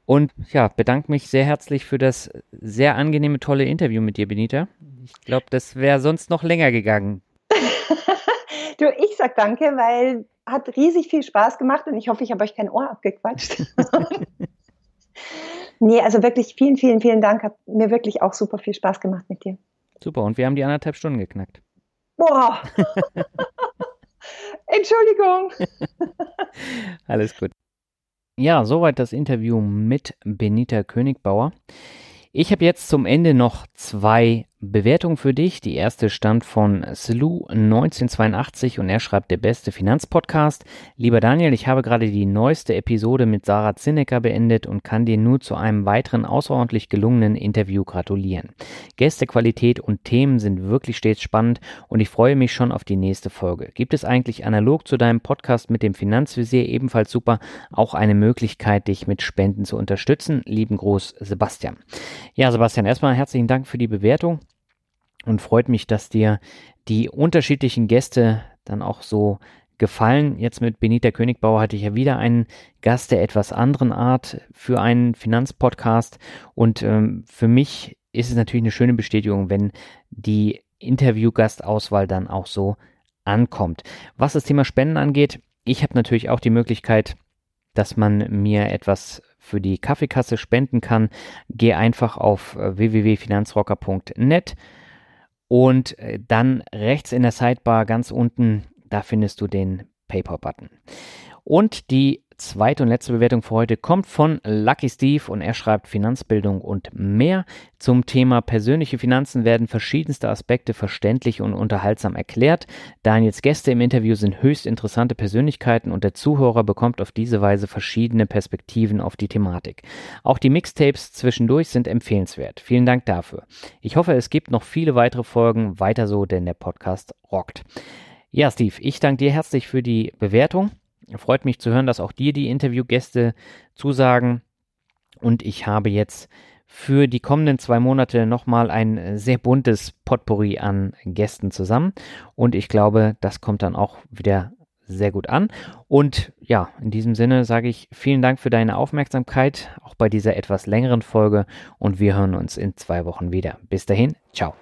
Und ja, bedanke mich sehr herzlich für das sehr angenehme, tolle Interview mit dir, Benita. Ich glaube, das wäre sonst noch länger gegangen. du, ich sag danke, weil hat riesig viel Spaß gemacht und ich hoffe, ich habe euch kein Ohr abgequatscht. nee, also wirklich vielen, vielen, vielen Dank. Hat mir wirklich auch super viel Spaß gemacht mit dir. Super, und wir haben die anderthalb Stunden geknackt. Boah! Entschuldigung. Alles gut. Ja, soweit das Interview mit Benita Königbauer. Ich habe jetzt zum Ende noch zwei Bewertung für dich. Die erste stammt von Slu 1982 und er schreibt der beste Finanzpodcast. Lieber Daniel, ich habe gerade die neueste Episode mit Sarah Zinnecker beendet und kann dir nur zu einem weiteren außerordentlich gelungenen Interview gratulieren. Gästequalität und Themen sind wirklich stets spannend und ich freue mich schon auf die nächste Folge. Gibt es eigentlich analog zu deinem Podcast mit dem Finanzvisier ebenfalls super auch eine Möglichkeit, dich mit Spenden zu unterstützen? Lieben Gruß, Sebastian. Ja, Sebastian, erstmal herzlichen Dank für die Bewertung und freut mich, dass dir die unterschiedlichen Gäste dann auch so gefallen. Jetzt mit Benita Königbauer hatte ich ja wieder einen Gast der etwas anderen Art für einen Finanzpodcast und ähm, für mich ist es natürlich eine schöne Bestätigung, wenn die Interviewgastauswahl dann auch so ankommt. Was das Thema Spenden angeht, ich habe natürlich auch die Möglichkeit, dass man mir etwas für die Kaffeekasse spenden kann. Geh einfach auf äh, www.finanzrocker.net und äh, dann rechts in der Sidebar ganz unten, da findest du den PayPal-Button. Und die zweite und letzte Bewertung für heute kommt von Lucky Steve und er schreibt Finanzbildung und mehr. Zum Thema persönliche Finanzen werden verschiedenste Aspekte verständlich und unterhaltsam erklärt. Daniels Gäste im Interview sind höchst interessante Persönlichkeiten und der Zuhörer bekommt auf diese Weise verschiedene Perspektiven auf die Thematik. Auch die Mixtapes zwischendurch sind empfehlenswert. Vielen Dank dafür. Ich hoffe, es gibt noch viele weitere Folgen. Weiter so, denn der Podcast rockt. Ja, Steve, ich danke dir herzlich für die Bewertung. Freut mich zu hören, dass auch dir die Interviewgäste zusagen. Und ich habe jetzt für die kommenden zwei Monate nochmal ein sehr buntes Potpourri an Gästen zusammen. Und ich glaube, das kommt dann auch wieder sehr gut an. Und ja, in diesem Sinne sage ich vielen Dank für deine Aufmerksamkeit, auch bei dieser etwas längeren Folge. Und wir hören uns in zwei Wochen wieder. Bis dahin, ciao.